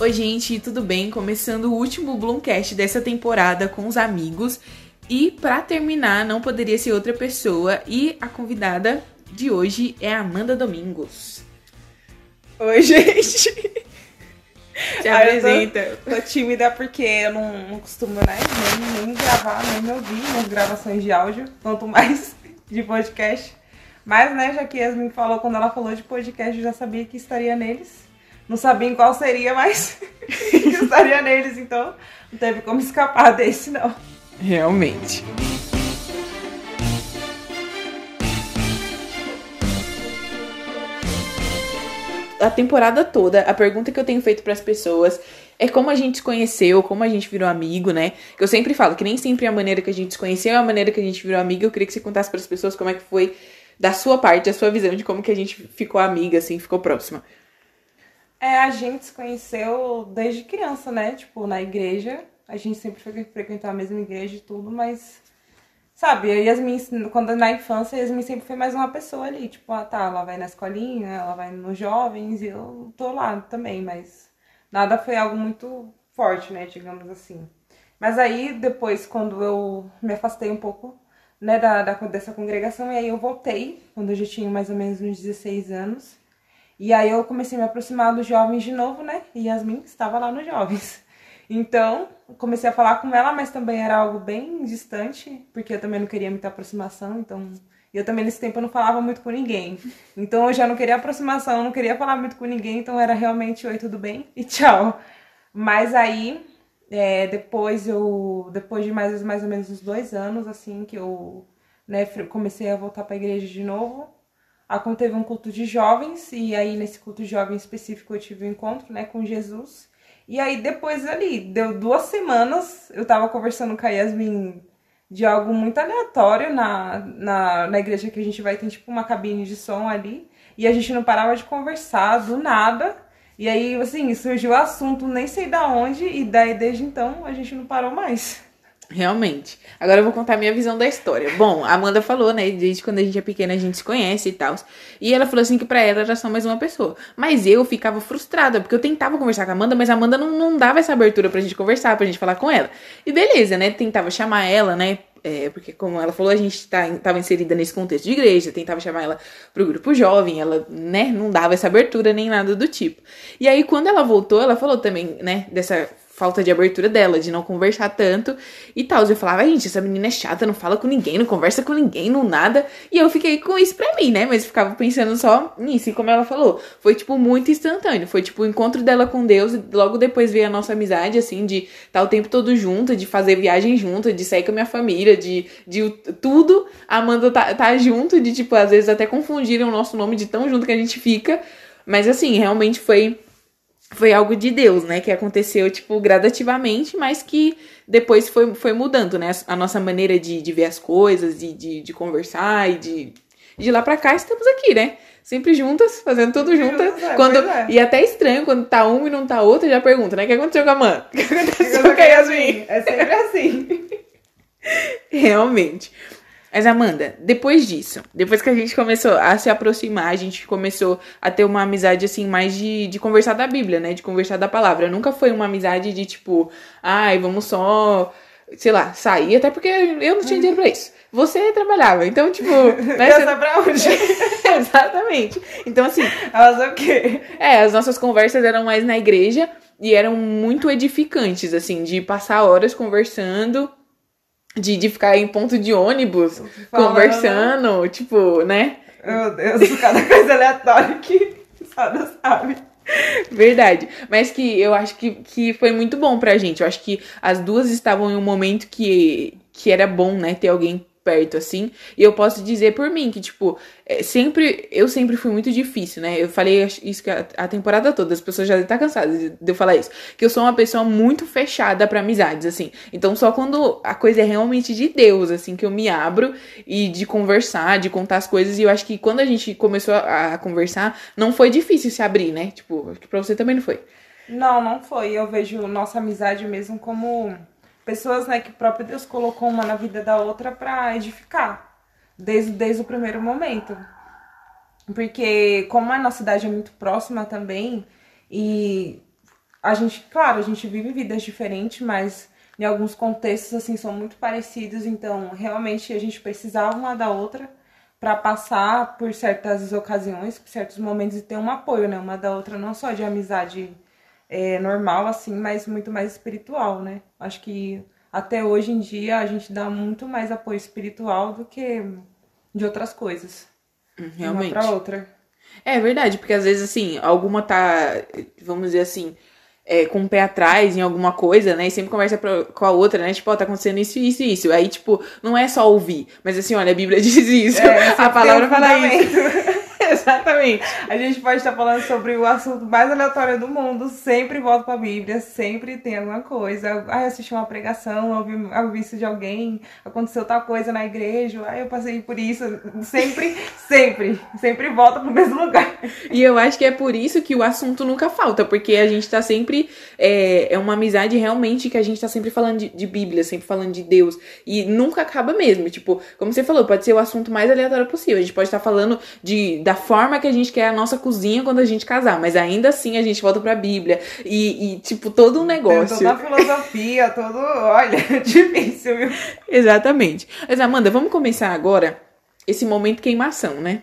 Oi, gente, tudo bem? Começando o último Bloomcast dessa temporada com os amigos. E para terminar, não poderia ser outra pessoa. E a convidada de hoje é a Amanda Domingos. Oi, gente. Te apresenta. Tô, tô, tímida porque eu não, não costumo né, nem, nem gravar, nem me ouvir nas gravações de áudio, quanto mais de podcast. Mas, né, já que Yasmin falou, quando ela falou de podcast, eu já sabia que estaria neles. Não sabia em qual seria, mas estaria neles, então não teve como escapar desse, não. Realmente. A temporada toda, a pergunta que eu tenho feito para as pessoas é como a gente se conheceu, como a gente virou amigo, né? Que eu sempre falo que nem sempre a maneira que a gente se conheceu é a maneira que a gente virou amigo. Eu queria que você contasse para as pessoas como é que foi da sua parte, a sua visão de como que a gente ficou amiga, assim, ficou próxima. É, a gente se conheceu desde criança, né? Tipo, na igreja. A gente sempre foi frequentar a mesma igreja e tudo, mas. Sabe, a Yasmin, quando na infância, a Yasmin sempre foi mais uma pessoa ali. Tipo, ah, tá, ela vai na escolinha, ela vai nos jovens e eu tô lá também, mas nada foi algo muito forte, né? Digamos assim. Mas aí, depois, quando eu me afastei um pouco, né, da, da, dessa congregação, e aí eu voltei, quando eu já tinha mais ou menos uns 16 anos. E aí eu comecei a me aproximar dos jovens de novo, né? E Yasmin estava lá nos jovens. Então, comecei a falar com ela, mas também era algo bem distante, porque eu também não queria muita aproximação, então eu também nesse tempo eu não falava muito com ninguém. Então eu já não queria aproximação, não queria falar muito com ninguém, então era realmente oi, tudo bem? E tchau. Mas aí, é, depois eu. Depois de mais, mais ou menos uns dois anos, assim, que eu né, comecei a voltar para a igreja de novo aconteceu um culto de jovens, e aí nesse culto de jovens específico eu tive um encontro, né, com Jesus. E aí depois ali, deu duas semanas, eu tava conversando com a Yasmin de algo muito aleatório na, na, na igreja que a gente vai, tem tipo uma cabine de som ali, e a gente não parava de conversar do nada. E aí, assim, surgiu o assunto, nem sei da onde, e daí desde então a gente não parou mais. Realmente. Agora eu vou contar a minha visão da história. Bom, a Amanda falou, né? Desde quando a gente é pequena a gente se conhece e tal. E ela falou assim que pra ela era só mais uma pessoa. Mas eu ficava frustrada, porque eu tentava conversar com a Amanda, mas a Amanda não, não dava essa abertura pra gente conversar, pra gente falar com ela. E beleza, né? Tentava chamar ela, né? É, porque como ela falou, a gente tá, tava inserida nesse contexto de igreja, tentava chamar ela pro grupo jovem, ela, né, não dava essa abertura nem nada do tipo. E aí, quando ela voltou, ela falou também, né, dessa falta de abertura dela, de não conversar tanto e tal. Eu falava, gente, essa menina é chata, não fala com ninguém, não conversa com ninguém, não nada. E eu fiquei com isso pra mim, né? Mas ficava pensando só nisso. E como ela falou, foi, tipo, muito instantâneo. Foi, tipo, o encontro dela com Deus e logo depois veio a nossa amizade, assim, de estar tá o tempo todo junto, de fazer viagem junto, de sair com a minha família, de, de tudo. A Amanda tá, tá junto, de, tipo, às vezes até confundirem o nosso nome de tão junto que a gente fica. Mas, assim, realmente foi foi algo de Deus, né? Que aconteceu, tipo, gradativamente, mas que depois foi, foi mudando, né? A nossa maneira de, de ver as coisas, de, de, de conversar e de. De lá pra cá estamos aqui, né? Sempre juntas, fazendo tudo juntas. É, quando, é. E até estranho, quando tá um e não tá outro, já pergunta, né? O que aconteceu com a mãe? O que aconteceu com a Yasmin? É sempre assim. Realmente. Mas, Amanda, depois disso, depois que a gente começou a se aproximar, a gente começou a ter uma amizade, assim, mais de, de conversar da Bíblia, né? De conversar da palavra. Nunca foi uma amizade de, tipo, ai, vamos só, sei lá, sair, até porque eu não tinha dinheiro pra isso. Você trabalhava, então, tipo. Né, você... pra onde? Exatamente. Então, assim. Elas o quê? É, as nossas conversas eram mais na igreja e eram muito edificantes, assim, de passar horas conversando de, de ficar em ponto de ônibus Falando. conversando, tipo, né? Meu Deus, cada coisa aleatória que só não sabe. Verdade. Mas que eu acho que, que foi muito bom pra gente. Eu acho que as duas estavam em um momento que, que era bom, né? Ter alguém perto, assim. E eu posso dizer por mim que, tipo, é, sempre. Eu sempre fui muito difícil, né? Eu falei isso a, a temporada toda, as pessoas já devem estar cansadas de eu falar isso. Que eu sou uma pessoa muito fechada para amizades, assim. Então, só quando a coisa é realmente de Deus, assim, que eu me abro e de conversar, de contar as coisas. E eu acho que quando a gente começou a, a conversar, não foi difícil se abrir, né? Tipo, acho que pra você também não foi. Não, não foi. Eu vejo nossa amizade mesmo como pessoas né, que o próprio Deus colocou uma na vida da outra para edificar, desde, desde o primeiro momento. Porque como a nossa idade é muito próxima também, e a gente, claro, a gente vive vidas diferentes, mas em alguns contextos assim são muito parecidos, então realmente a gente precisava uma da outra para passar por certas ocasiões, por certos momentos e ter um apoio, né, uma da outra, não só de amizade é, normal assim, mas muito mais espiritual, né? Acho que até hoje em dia a gente dá muito mais apoio espiritual do que de outras coisas. Hum, realmente. Uma pra outra. É verdade, porque às vezes assim, alguma tá, vamos dizer assim, é, com o pé atrás em alguma coisa, né? E sempre conversa pra, com a outra, né? Tipo, ó, tá acontecendo isso, isso e isso. Aí, tipo, não é só ouvir, mas assim, olha, a Bíblia diz isso. É, a palavra fala isso. Exatamente. A gente pode estar falando sobre o assunto mais aleatório do mundo, sempre volta pra Bíblia, sempre tem alguma coisa. Ah, eu assisti uma pregação, ouvi, ouvi isso de alguém, aconteceu tal coisa na igreja, ah, eu passei por isso. Sempre, sempre, sempre volta pro mesmo lugar. E eu acho que é por isso que o assunto nunca falta, porque a gente tá sempre. É, é uma amizade realmente que a gente tá sempre falando de, de Bíblia, sempre falando de Deus. E nunca acaba mesmo. Tipo, como você falou, pode ser o assunto mais aleatório possível. A gente pode estar falando de, da forma que a gente quer a nossa cozinha quando a gente casar, mas ainda assim a gente volta pra Bíblia e, e tipo, todo um negócio. Tem toda a filosofia, todo. Olha, difícil, viu? Exatamente. Mas, Amanda, vamos começar agora esse momento queimação, né?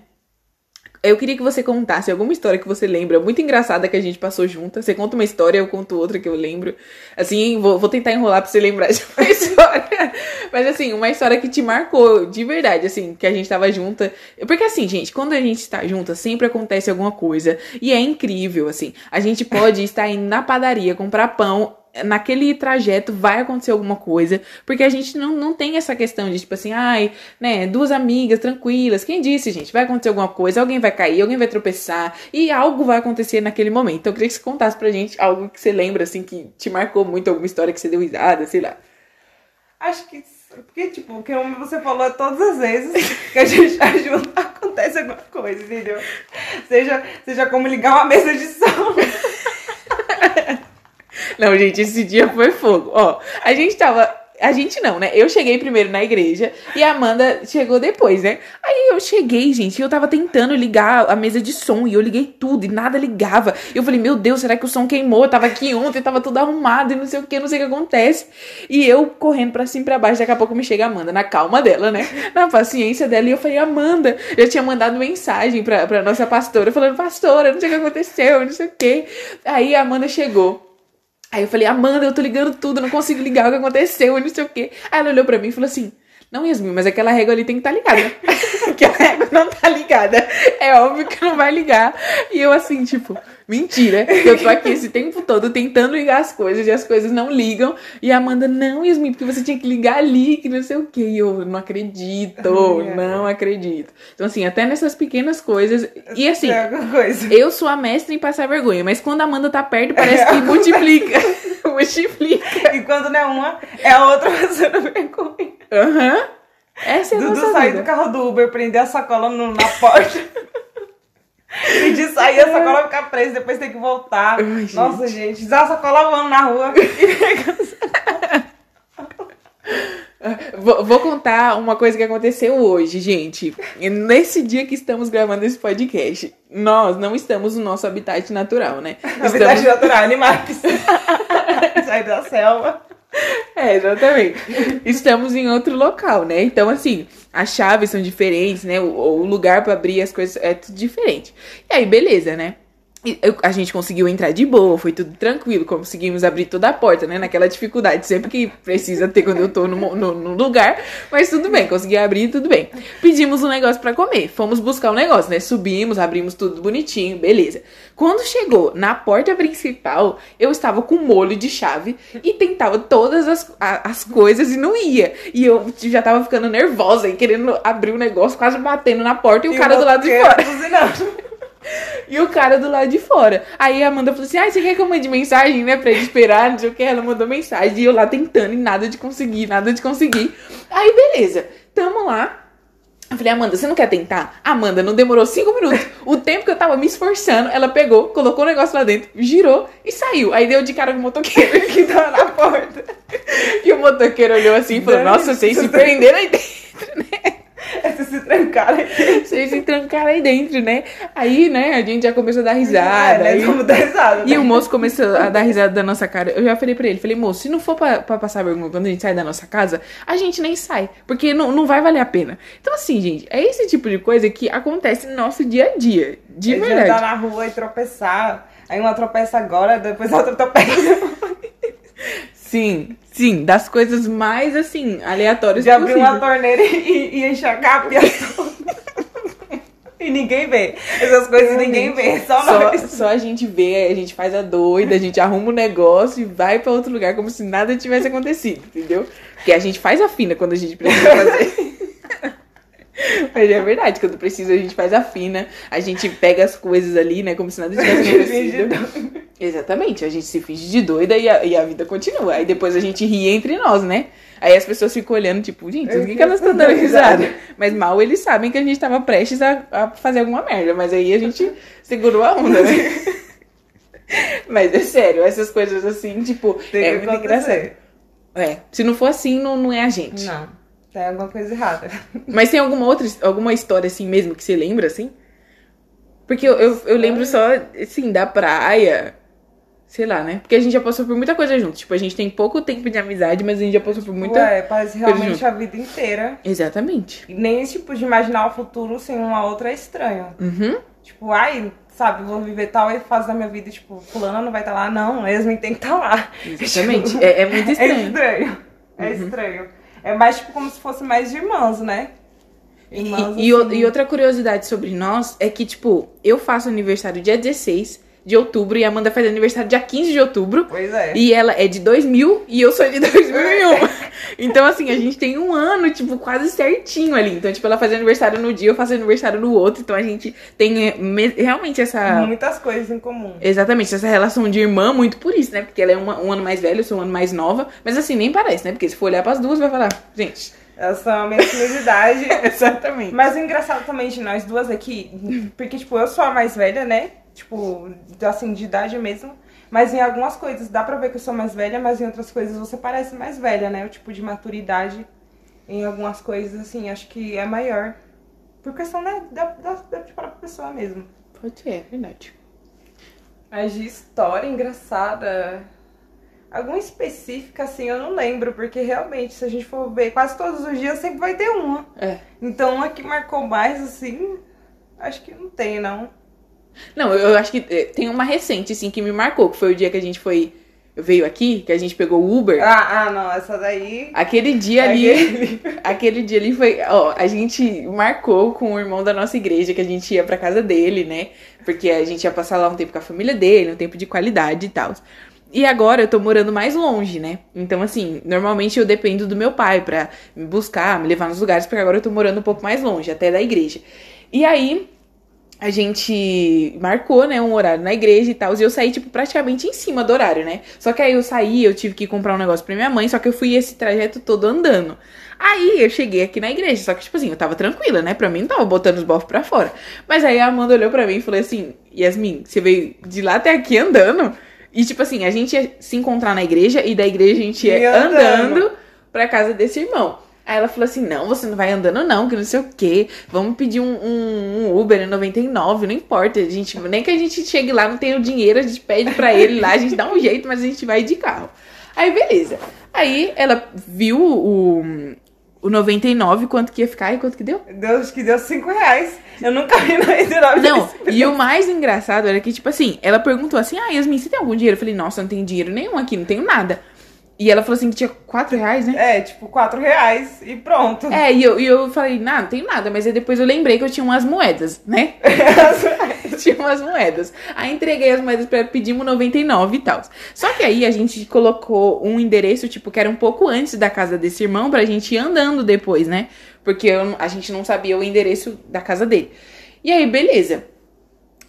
Eu queria que você contasse alguma história que você lembra, muito engraçada que a gente passou junta. Você conta uma história, eu conto outra que eu lembro. Assim, vou, vou tentar enrolar pra você lembrar de uma história. Mas assim, uma história que te marcou de verdade, assim, que a gente tava junta. Porque assim, gente, quando a gente tá junta, sempre acontece alguma coisa. E é incrível, assim. A gente pode estar indo na padaria comprar pão naquele trajeto vai acontecer alguma coisa, porque a gente não, não tem essa questão de tipo assim, ai, né, duas amigas tranquilas. Quem disse, gente? Vai acontecer alguma coisa, alguém vai cair, alguém vai tropeçar e algo vai acontecer naquele momento. Então eu queria que você contasse pra gente algo que você lembra, assim, que te marcou muito, alguma história que você deu risada, sei lá. Acho que. Porque, tipo, como você falou todas as vezes que a gente ajuda, acontece alguma coisa, entendeu? Seja, seja como ligar uma mesa de som. Não, gente, esse dia foi fogo. Ó, a gente tava. A gente não, né? Eu cheguei primeiro na igreja e a Amanda chegou depois, né? Aí eu cheguei, gente, e eu tava tentando ligar a mesa de som e eu liguei tudo e nada ligava. E eu falei, meu Deus, será que o som queimou? Eu tava aqui ontem, tava tudo arrumado e não sei o que, não sei o que acontece. E eu correndo pra cima e pra baixo, daqui a pouco me chega a Amanda, na calma dela, né? Na paciência dela. E eu falei, Amanda, eu tinha mandado mensagem pra, pra nossa pastora, falando, pastora, não sei o que aconteceu, não sei o que. Aí a Amanda chegou. Aí eu falei, Amanda, eu tô ligando tudo, não consigo ligar o que aconteceu, não sei o quê. Aí ela olhou pra mim e falou assim: Não, Yasmin, mas aquela régua ali tem que estar tá ligada. aquela régua não tá ligada. É óbvio que não vai ligar. E eu assim, tipo, Mentira. Eu tô aqui esse tempo todo tentando ligar as coisas e as coisas não ligam. E a Amanda, não, Yasmin, porque você tinha que ligar ali, que não sei o quê. E eu não acredito, é. não acredito. Então, assim, até nessas pequenas coisas. E assim, eu sou a mestra em passar vergonha, mas quando a Amanda tá perto, parece que multiplica. multiplica. E quando não é uma, é a outra passando vergonha. Aham. Uhum. Essa é a Dudu sair do carro do Uber, prender a sacola no, na porta. Pedir sair, a sacola ficar presa, depois tem que voltar. Ai, Nossa, gente, usar a sacola voando na rua. Vou, vou, contar uma coisa que aconteceu hoje, gente. Nesse dia que estamos gravando esse podcast, nós não estamos no nosso habitat natural, né? Habitat estamos... natural, animais. Sair da selva. É, exatamente. Estamos em outro local, né? Então, assim, as chaves são diferentes, né? O, o lugar para abrir as coisas é tudo diferente. E aí, beleza, né? Eu, a gente conseguiu entrar de boa, foi tudo tranquilo, conseguimos abrir toda a porta, né? Naquela dificuldade sempre que precisa ter quando eu tô no, no, no lugar, mas tudo bem, consegui abrir, tudo bem. Pedimos um negócio para comer, fomos buscar um negócio, né? Subimos, abrimos tudo bonitinho, beleza. Quando chegou na porta principal, eu estava com molho de chave e tentava todas as, as coisas e não ia. E eu já tava ficando nervosa e querendo abrir o negócio, quase batendo na porta e, e o cara do lado de fora. E o cara do lado de fora. Aí a Amanda falou assim: Ah, você quer que eu mande mensagem, né? Pra ele esperar, não sei o que. Ela mandou mensagem. E eu lá tentando e nada de conseguir, nada de conseguir. Aí, beleza. Tamo lá. Eu falei, Amanda, você não quer tentar? Amanda, não demorou cinco minutos. O tempo que eu tava me esforçando, ela pegou, colocou o negócio lá dentro, girou e saiu. Aí deu de cara com o motoqueiro que tava na porta. E o motoqueiro olhou assim e falou, nossa, vocês se prenderam aí dentro, né? Vocês se trancaram aqui. Vocês se trancaram aí dentro, né? Aí, né, a gente já começou a dar É, risada. né? aí- Vamos dar risada. E né? o moço começou a dar risada da nossa cara. Eu já falei pra ele, falei, moço, se não for pra, pra passar vergonha quando a gente sai da nossa casa, a gente nem sai. Porque não, não vai valer a pena. Então, assim, gente, é esse tipo de coisa que acontece no nosso dia a dia. De É verdade. andar na rua e tropeçar. Aí uma tropeça agora, depois a outra tropeça. Sim, sim, das coisas mais, assim, aleatórias De abrir uma torneira e, e enxagar a pia. E ninguém vê. Essas coisas ninguém vê, só Só, nós. só a gente vê, a gente faz a doida, a gente arruma o negócio e vai pra outro lugar como se nada tivesse acontecido, entendeu? Porque a gente faz a fina quando a gente precisa fazer. Mas é verdade, quando precisa a gente faz a fina, a gente pega as coisas ali, né, como se nada tivesse acontecido. Exatamente, a gente se finge de doida e a, e a vida continua. Aí depois a gente ri entre nós, né? Aí as pessoas ficam olhando, tipo, gente, por que, que elas estão dando risada? Mas mal eles sabem que a gente tava prestes a, a fazer alguma merda. Mas aí a gente segurou a onda, né? Mas é sério, essas coisas assim, tipo, Tem é que muito engraçado. É, se não for assim, não, não é a gente. Não, tem alguma coisa errada. Mas tem alguma outra, alguma história assim mesmo que você lembra, assim? Porque eu, eu, eu lembro só, assim, da praia. Sei lá, né? Porque a gente já passou por muita coisa junto. Tipo, a gente tem pouco tempo de amizade, mas a gente já passou por muita. Ué, parece realmente a vida inteira. Exatamente. E nem esse tipo de imaginar o futuro sem uma outra é estranho. Uhum. Tipo, ai, sabe, vou viver tal fase da minha vida, e, tipo, fulana não vai estar lá. Não, Yasmin tem que estar lá. Exatamente. Tipo, É, é muito É estranho. estranho. É estranho. É mais tipo como se fosse mais de irmãos, né? E, Irmãos, e, assim. e outra curiosidade sobre nós é que, tipo, eu faço aniversário dia 16 de outubro e a Amanda faz aniversário dia 15 de outubro. Pois é. E ela é de 2000 e eu sou de 2001. então, assim, a gente tem um ano, tipo, quase certinho ali. Então, tipo, ela faz aniversário no dia, eu faço aniversário no outro. Então, a gente tem me- realmente essa. Muitas coisas em comum. Exatamente, essa relação de irmã, muito por isso, né? Porque ela é uma- um ano mais velha, eu sou um ano mais nova. Mas, assim, nem parece, né? Porque se for olhar pras duas, vai falar, gente. Elas são a mesma idade. Exatamente. Mas o engraçado também de nós duas aqui, porque, tipo, eu sou a mais velha, né? Tipo, assim, de idade mesmo. Mas em algumas coisas dá pra ver que eu sou mais velha, mas em outras coisas você parece mais velha, né? O tipo de maturidade em algumas coisas, assim, acho que é maior. Por questão né, da, da, da própria pessoa mesmo. Pode ser, é verdade. Mas de história engraçada. Alguma específica, assim, eu não lembro, porque realmente, se a gente for ver, quase todos os dias sempre vai ter uma. É. Então, uma que marcou mais, assim, acho que não tem, não. Não, eu, eu acho que é, tem uma recente, assim, que me marcou, que foi o dia que a gente foi. Veio aqui, que a gente pegou o Uber. Ah, ah não, essa daí. Aquele dia ali. Aquele- Aquele dia ali foi. Ó, a gente marcou com o irmão da nossa igreja que a gente ia pra casa dele, né? Porque a gente ia passar lá um tempo com a família dele, um tempo de qualidade e tal. E agora eu tô morando mais longe, né? Então, assim, normalmente eu dependo do meu pai pra me buscar, me levar nos lugares, porque agora eu tô morando um pouco mais longe, até da igreja. E aí, a gente marcou, né, um horário na igreja e tal, e eu saí, tipo, praticamente em cima do horário, né? Só que aí eu saí, eu tive que comprar um negócio pra minha mãe, só que eu fui esse trajeto todo andando. Aí eu cheguei aqui na igreja, só que, tipo assim, eu tava tranquila, né? Pra mim não tava botando os bofos pra fora. Mas aí a Amanda olhou pra mim e falou assim: Yasmin, você veio de lá até aqui andando? E, tipo assim, a gente ia se encontrar na igreja e da igreja a gente ia andando. andando pra casa desse irmão. Aí ela falou assim: não, você não vai andando, não, que não sei o quê. Vamos pedir um, um, um Uber em 99, não importa. A gente, nem que a gente chegue lá, não tenha o dinheiro, a gente pede pra ele lá, a gente dá um jeito, mas a gente vai de carro. Aí, beleza. Aí ela viu o, o 99, quanto que ia ficar e quanto que deu? Deus que deu 5 reais. Eu nunca vi 99 Não, e o mais engraçado era que, tipo assim, ela perguntou assim: Ah, Yasmin, você tem algum dinheiro? Eu falei, nossa, não tenho dinheiro nenhum aqui, não tenho nada. E ela falou assim que tinha 4 reais, né? É, tipo, 4 reais e pronto. É, e eu, e eu falei, não, não tenho nada, mas aí depois eu lembrei que eu tinha umas moedas, né? tinha umas moedas. Aí entreguei as moedas pra ela, pedimos 99 e tal. Só que aí a gente colocou um endereço, tipo, que era um pouco antes da casa desse irmão, pra gente ir andando depois, né? Porque eu- a gente não sabia o endereço da casa dele. E aí, beleza.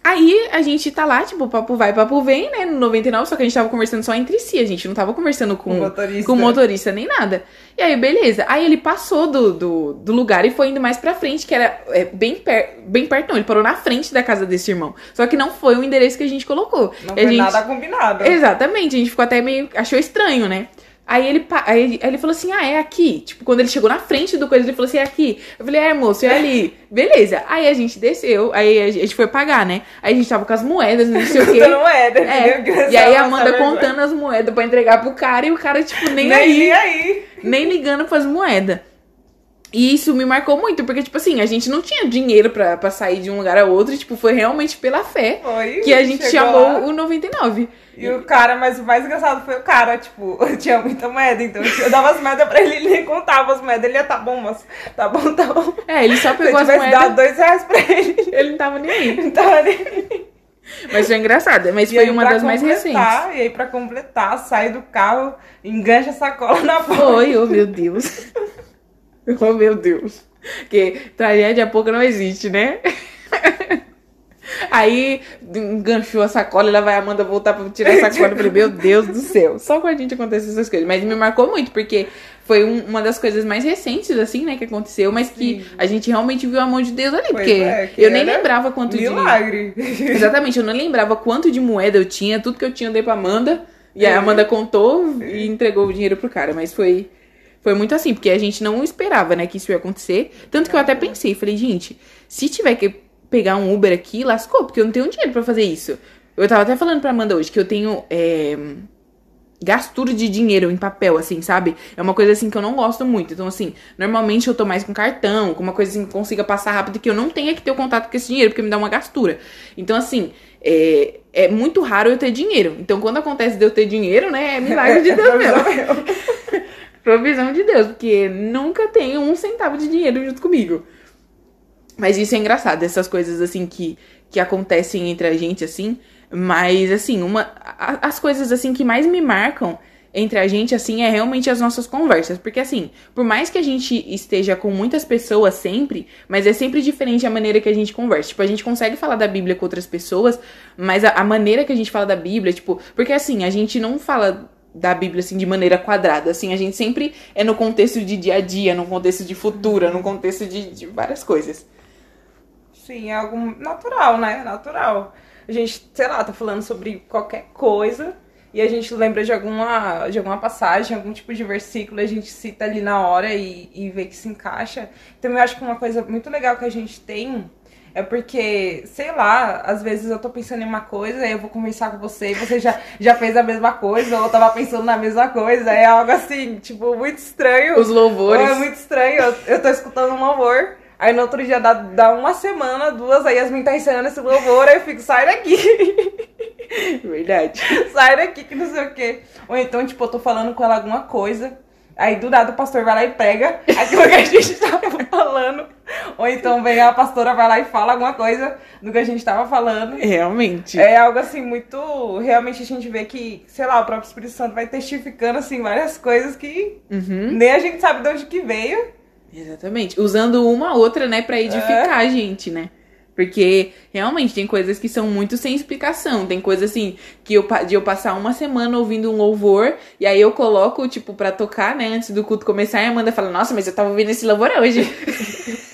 Aí a gente tá lá, tipo, papo vai, papo vem, né? No 99, só que a gente tava conversando só entre si, a gente não tava conversando com, o motorista. com o motorista nem nada. E aí, beleza. Aí ele passou do, do, do lugar e foi indo mais pra frente, que era é, bem, per, bem perto, não. Ele parou na frente da casa desse irmão. Só que não foi o endereço que a gente colocou. Não E foi gente- nada combinado. Exatamente, a gente ficou até meio. achou estranho, né? Aí ele, aí, ele- falou assim: ah, é aqui. Tipo, quando ele chegou na frente do coisa, ele falou assim: é aqui. Eu falei: é, moço, é ali. Beleza. Aí a gente desceu, aí a gente foi pagar, né? Aí a gente tava com as moedas, não sei o quê. Não é, e aí a Amanda contando as moedas pra entregar pro cara e o cara, tipo, nem, Nem aí, aí. nem ligando pras moedas. E isso me marcou muito, porque, tipo assim, a gente não tinha dinheiro pra, pra sair de um lugar a outro, e, tipo, foi realmente pela fé que a gente chamou lá. o 99. E o cara, mas o mais engraçado foi o cara, tipo, eu tinha muita moeda, então eu dava as moedas pra ele, ele nem contava as moedas. Ele ia, tá bom, moço, tá bom, tá bom. É, ele só Se eu pegou as tivesse dado moedas, dois reais pra ele, ele não tava nem aí. não tava nem... Mas foi engraçado, mas E foi aí, uma das mais recentes. E aí, pra completar, sai do carro, engancha a sacola na porta. Foi, oh meu Deus. Oh meu Deus. Que tragédia pouco não existe, né? Aí enganchou a sacola e lá vai a Amanda voltar pra tirar a sacola. Eu falei, meu Deus do céu. Só com a gente acontece essas coisas. Mas me marcou muito, porque foi um- uma das coisas mais recentes, assim, né, que aconteceu, mas que Sim. a gente realmente viu a mão de Deus ali. Pois porque é, eu nem lembrava quanto de. Milagre. Exatamente, eu não lembrava quanto de moeda eu tinha, tudo que eu tinha eu dei pra Amanda. E aí a É. Amanda contou e entregou o dinheiro pro cara. Mas foi, foi muito assim, porque a gente não esperava, né, que isso ia acontecer. Tanto que eu até pensei, falei, gente, se tiver que pegar um Uber aqui, lascou, porque eu não tenho dinheiro pra fazer isso. Eu tava até falando pra Amanda hoje que eu tenho. É, gastura de dinheiro em papel, assim, sabe? É uma coisa assim que eu não gosto muito. Então, assim, normalmente eu tô mais com cartão, com uma coisa assim que consiga passar rápido que eu não tenha que ter o contato com esse dinheiro, porque me dá uma gastura. Então, assim, é, é muito raro eu ter dinheiro. Então, quando acontece de eu ter dinheiro, né, é milagre de Deus mesmo. Provisão de Deus, porque nunca tenho um centavo de dinheiro junto comigo. Mas isso é engraçado, essas coisas assim que, que acontecem entre a gente, assim. Mas, assim, uma. a- as coisas assim que mais me marcam entre a gente, assim, é realmente as nossas conversas. Porque, assim, por mais que a gente esteja com muitas pessoas sempre, mas é sempre diferente a maneira que a gente conversa. Tipo, a gente consegue falar da Bíblia com outras pessoas, mas a, a maneira que a gente fala da Bíblia, tipo. Porque, assim, a gente não fala da Bíblia assim de maneira quadrada, assim, a gente sempre é no contexto de dia a dia, no contexto de futura, no contexto de, de várias coisas. Sim, é algo natural, né? Natural. A gente, sei lá, tá falando sobre qualquer coisa e a gente lembra de alguma, de alguma passagem, algum tipo de versículo, a gente cita ali na hora e, e vê que se encaixa. Então eu acho que uma coisa muito legal que a gente tem é porque, sei lá, às vezes eu tô pensando em uma coisa, aí eu vou conversar com você e você já, já fez a mesma coisa, ou eu tava pensando na mesma coisa, é algo assim, tipo, muito estranho. Os louvores. É muito estranho. Eu, eu tô escutando um louvor. Aí no outro dia dá, dá uma semana, duas, aí Yasmin tá ensinando esse louvor, aí eu fico, sai daqui, Verdade. sai daqui, que não sei o quê. Ou então, tipo, eu tô falando com ela alguma coisa, aí do nada o pastor vai lá e prega aquilo que a gente tava falando. Ou então vem a pastora, vai lá e fala alguma coisa do que a gente tava falando. Realmente. É algo assim muito. Realmente a gente vê que, sei lá, o próprio Espírito Santo vai testificando assim várias coisas que Uhum. nem a gente sabe de onde que veio. Exatamente. Usando uma outra, né, pra edificar a gente, né? Porque realmente tem coisas que são muito sem explicação. Tem coisas assim que eu, de eu passar uma semana ouvindo um louvor e aí eu coloco, tipo, pra tocar, né, antes do culto começar e a Amanda fala: Nossa, mas eu tava ouvindo esse louvor hoje.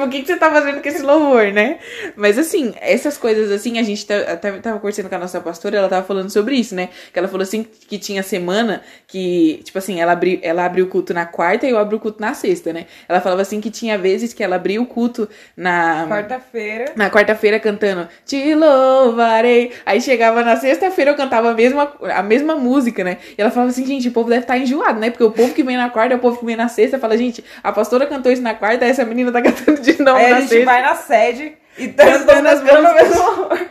tipo, o que, que você tá fazendo com esse louvor, né? Mas assim, essas coisas assim, a gente tá, até tava conversando com a nossa pastora, ela tava falando sobre isso, né? Que ela falou assim que tinha semana que, tipo assim, ela, abri, ela abriu o culto na quarta e eu abro o culto na sexta, né? Ela falava assim que tinha vezes que ela abria o culto na. Quarta-feira. Na quarta-feira cantando Te louvarei. Aí chegava na sexta-feira eu cantava a mesma, a mesma música, né? E ela falava assim, gente, o povo deve estar enjoado, né? Porque o povo que vem na quarta é o povo que vem na sexta. Fala, gente, a pastora cantou isso na quarta, essa menina tá cantando de novo Aí na a gente sexta. vai na sede e tá Cantando as músicas. mesmo.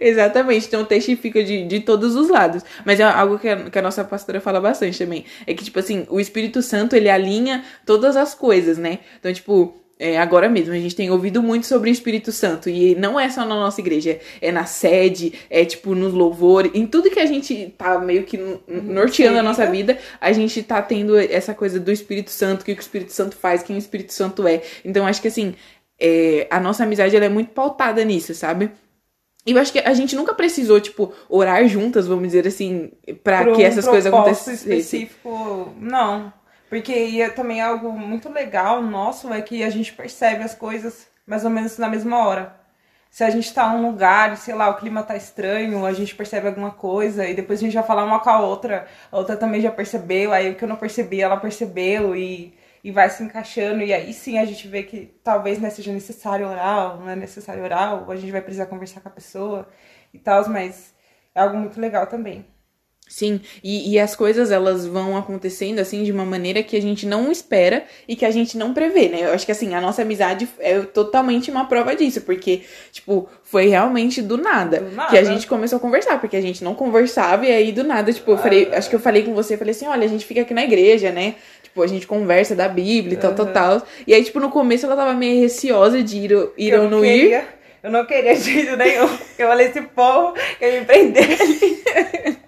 Exatamente, então testifica de, de todos os lados. Mas é algo que a, que a nossa pastora fala bastante também. É que, tipo assim, o Espírito Santo, ele alinha todas as coisas, né? Então, tipo, é, agora mesmo, a gente tem ouvido muito sobre o Espírito Santo. E não é só na nossa igreja, é na sede, é tipo nos louvores, em tudo que a gente tá meio que n- norteando a nossa vida, a gente tá tendo essa coisa do Espírito Santo, o que o Espírito Santo faz, quem o Espírito Santo é. Então, acho que assim, é, a nossa amizade ela é muito pautada nisso, sabe? E eu acho que a gente nunca precisou, tipo, orar juntas, vamos dizer assim, pra Pro que essas coisas acontecessem. específico, não. Porque e é também algo muito legal nosso é que a gente percebe as coisas mais ou menos na mesma hora. se a gente tá num lugar, sei lá, o clima tá estranho, a gente percebe alguma coisa e depois a gente vai falar uma com a outra, a outra também já percebeu, aí o que eu não percebi, ela percebeu e, e vai se encaixando e aí sim a gente vê que talvez não seja necessário orar, não é necessário orar, ou a gente vai precisar conversar com a pessoa e tal, mas é algo muito legal também. Sim, e, e as coisas elas vão acontecendo assim de uma maneira que a gente não espera e que a gente não prevê, né? Eu acho que assim, a nossa amizade é totalmente uma prova disso, porque, tipo, foi realmente do nada, do nada. que a gente começou a conversar, porque a gente não conversava e aí do nada, tipo, eu falei, ah, acho que eu falei com você, falei assim, olha, a gente fica aqui na igreja, né? Tipo, a gente conversa da Bíblia e tal, tal, tal. E aí, tipo, no começo ela tava meio receosa de ir, ir ou não queria. ir. Eu não queria de jeito nenhum. Eu falei, esse povo quer me prender ali.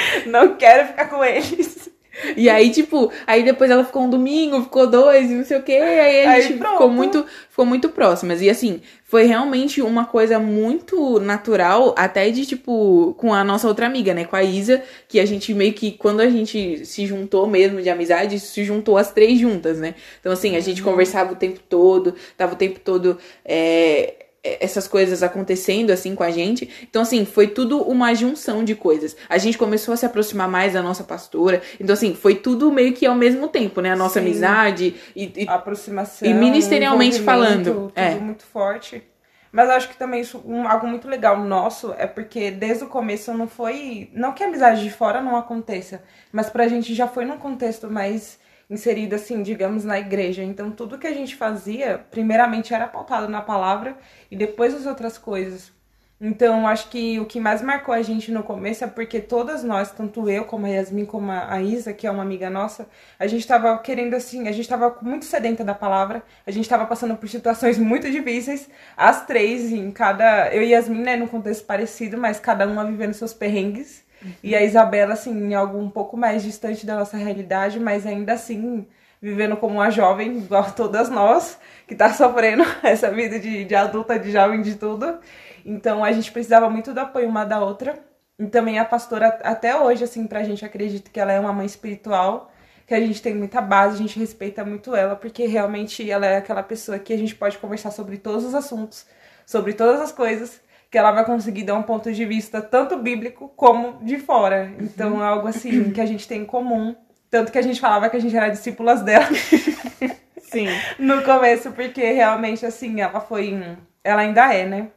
não quero ficar com eles. E aí, tipo, aí depois ela ficou um domingo, ficou dois, não sei o quê, aí a gente aí, ficou muito, ficou muito próximas. E assim, foi realmente uma coisa muito natural, até de, tipo, com a nossa outra amiga, né? Com a Isa, que a gente meio que, quando a gente se juntou mesmo de amizade, se juntou as três juntas, né? Então, assim, a gente uhum. conversava o tempo todo, tava o tempo todo. É essas coisas acontecendo assim com a gente. Então, assim, foi tudo uma junção de coisas. A gente começou a se aproximar mais da nossa pastora. Então, assim, foi tudo meio que ao mesmo tempo, né? A nossa Sim. amizade e, e, aproximação. E ministerialmente falando. Tudo é. muito forte. Mas acho que também isso, um, algo muito legal nosso é porque desde o começo não foi. Não que a amizade de fora não aconteça, mas pra gente já foi num contexto mais inserido, assim, digamos, na igreja. Então, tudo que a gente fazia, primeiramente era pautado na palavra e depois as outras coisas. Então, acho que o que mais marcou a gente no começo é porque todas nós, tanto eu como a Yasmin, como a Isa, que é uma amiga nossa, a gente tava querendo assim, a gente tava muito sedenta da palavra, a gente tava passando por situações muito difíceis, as três, em cada. Eu e Yasmin, né, num contexto parecido, mas cada uma vivendo seus perrengues. E a Isabela, assim, em algo um pouco mais distante da nossa realidade, mas ainda assim vivendo como uma jovem, igual todas nós, que tá sofrendo essa vida de, de adulta, de jovem, de tudo. Então a gente precisava muito do apoio uma da outra. E também a pastora, até hoje, assim, pra gente, acredito que ela é uma mãe espiritual, que a gente tem muita base, a gente respeita muito ela, porque realmente ela é aquela pessoa que a gente pode conversar sobre todos os assuntos, sobre todas as coisas, que ela vai conseguir dar um ponto de vista tanto bíblico como de fora. Então uhum. é algo assim que a gente tem em comum. Tanto que a gente falava que a gente era discípulas dela. Sim. no começo, porque realmente, assim, ela foi. Ela ainda é, né?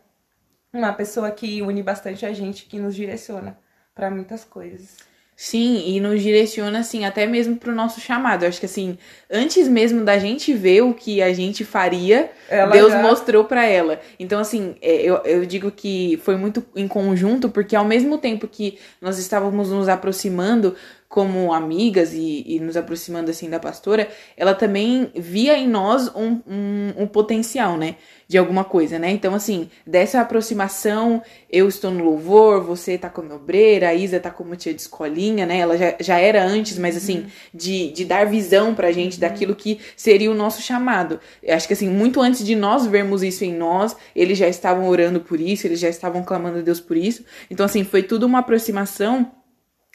Uma pessoa que une bastante a gente, que nos direciona para muitas coisas. Sim, e nos direciona, assim, até mesmo pro nosso chamado. Eu acho que, assim, antes mesmo da gente ver o que a gente faria, ela Deus já... mostrou para ela. Então, assim, é, eu, eu digo que foi muito em conjunto, porque ao mesmo tempo que nós estávamos nos aproximando como amigas e, e, nos aproximando assim da pastora, ela também via em nós um, um, um, potencial, né? De alguma coisa, né? Então, assim, dessa aproximação, eu estou no louvor, você tá como obreira, a Isa tá como tia de escolinha, né? Ela já, já era antes, mas assim, uhum. de, de dar visão pra gente uhum. daquilo que seria o nosso chamado. Eu acho que assim, muito antes de nós vermos isso em nós, eles já estavam orando por isso, eles já estavam clamando a Deus por isso. Então, assim, foi tudo uma aproximação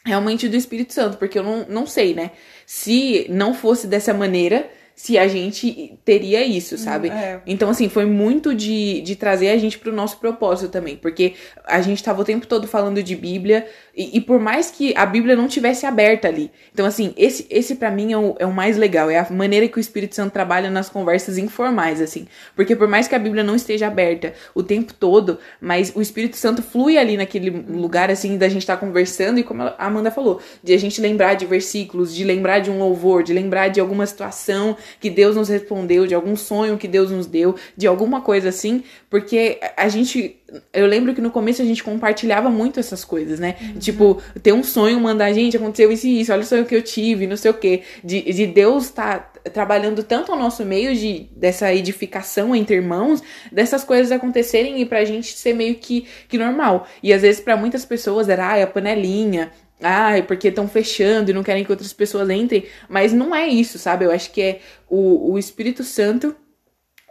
realmente do Espírito Santo, porque eu não, não sei, né? Se não fosse dessa maneira, se a gente teria isso, hum, sabe? É. Então, assim, foi muito de, de trazer a gente pro nosso propósito também, porque a gente tava o tempo todo falando de Bíblia, e, e por mais que a Bíblia não tivesse aberta ali. Então, assim, esse, esse para mim é o, é o mais legal, é a maneira que o Espírito Santo trabalha nas conversas informais, assim. Porque por mais que a Bíblia não esteja aberta o tempo todo, mas o Espírito Santo flui ali naquele lugar, assim, da gente estar tá conversando, e como a Amanda falou, de a gente lembrar de versículos, de lembrar de um louvor, de lembrar de alguma situação que Deus nos respondeu, de algum sonho que Deus nos deu, de alguma coisa assim, porque a gente. Eu lembro que no começo a gente compartilhava muito essas coisas, né? Uhum. Tipo, ter um sonho, mandar, gente, aconteceu isso e isso, olha o sonho que eu tive, não sei o quê. De, de Deus estar tá trabalhando tanto ao nosso meio de, dessa edificação entre irmãos, dessas coisas acontecerem e pra gente ser meio que, que normal. E às vezes para muitas pessoas era, ah, a panelinha, ah, é porque estão fechando e não querem que outras pessoas entrem. Mas não é isso, sabe? Eu acho que é o, o Espírito Santo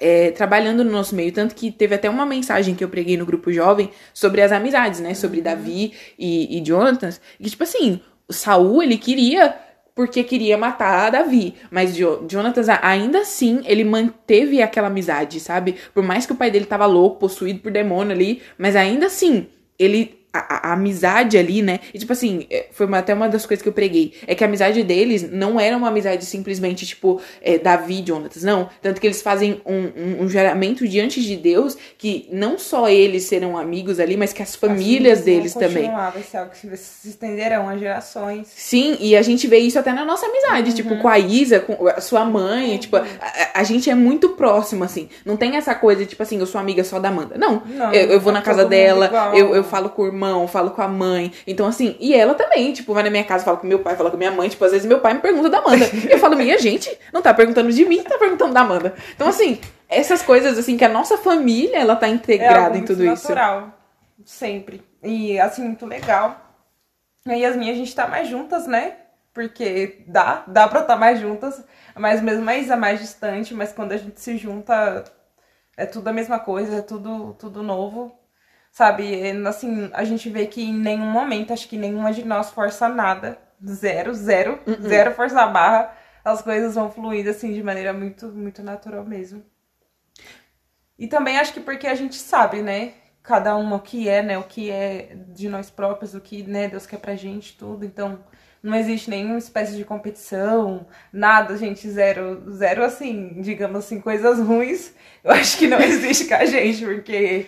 é, trabalhando no nosso meio. Tanto que teve até uma mensagem que eu preguei no grupo jovem sobre as amizades, né? Sobre uhum. Davi e, e Jonathan. E tipo assim, o Saul, ele queria porque queria matar Davi. Mas jo Jonatas, ainda assim, ele manteve aquela amizade, sabe? Por mais que o pai dele tava louco, possuído por demônio ali, mas ainda assim, ele a, a, amizade ali, né? E tipo assim, é, foi uma, até uma das coisas que eu preguei. É que a amizade deles não era uma amizade simplesmente, tipo, é, Davi e Jonatas, não. Tanto que eles fazem um, um, um juramento diante de Deus que não só eles serão amigos ali, mas que as famílias assim, deles também. Vai ser algo que se estenderão as gerações. Sim, e a gente vê isso até na nossa amizade, tipo, uhum. tipo, com a Isa, com a sua mãe, uhum. tipo, a, a, gente é muito próximo, assim. Não tem essa coisa, tipo assim, eu sou amiga só da Amanda. Não, não eu, eu vou na casa dela, eu, eu falo com o irmão irmão, falo com a mãe. Então, assim, e ela também, tipo, vai na minha casa, fala com meu pai, fala com minha mãe. Tipo, às vezes meu pai me pergunta da Amanda. eu falo, minha gente, não tá perguntando de mim, tá perguntando da Amanda. Então, assim, essas coisas, assim, que a nossa família, ela tá integrada é em tudo natural, isso. natural, sempre. E, assim, muito legal. E as minhas, a gente tá mais juntas, né? Porque dá, dá pra estar tá mais juntas, mas mesmo mais é mais distante, mas quando a gente se junta, é tudo a mesma coisa, é tudo, tudo novo. Sabe, assim, a gente vê que em nenhum momento, acho que nenhuma de nós força nada. Zero, zero, uh -uh. zero força a barra. As coisas vão fluindo, assim, de maneira muito, muito natural mesmo. E também acho que porque a gente sabe, né? Cada um o que é, né? O que é de nós próprios, o que, né, Deus quer pra gente, tudo. Então, não existe nenhuma espécie de competição, nada, gente, zero, zero assim, digamos assim, coisas ruins. Eu acho que não existe com a gente, porque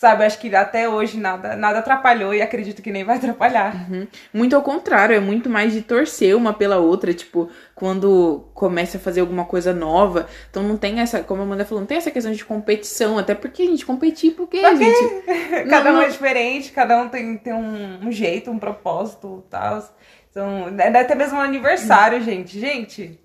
Sabe, acho que até hoje nada, nada atrapalhou e acredito que nem vai atrapalhar. Uhum. Muito ao contrário, é muito mais de torcer uma pela outra, tipo, quando começa a fazer alguma coisa nova. Então não tem essa, como a Amanda falou, não tem essa questão de competição, até porque a gente competir, porque, a gente. cada não, um é diferente, cada um tem, tem um, um jeito, um propósito e tal. Então, é até mesmo um aniversário, gente. Gente,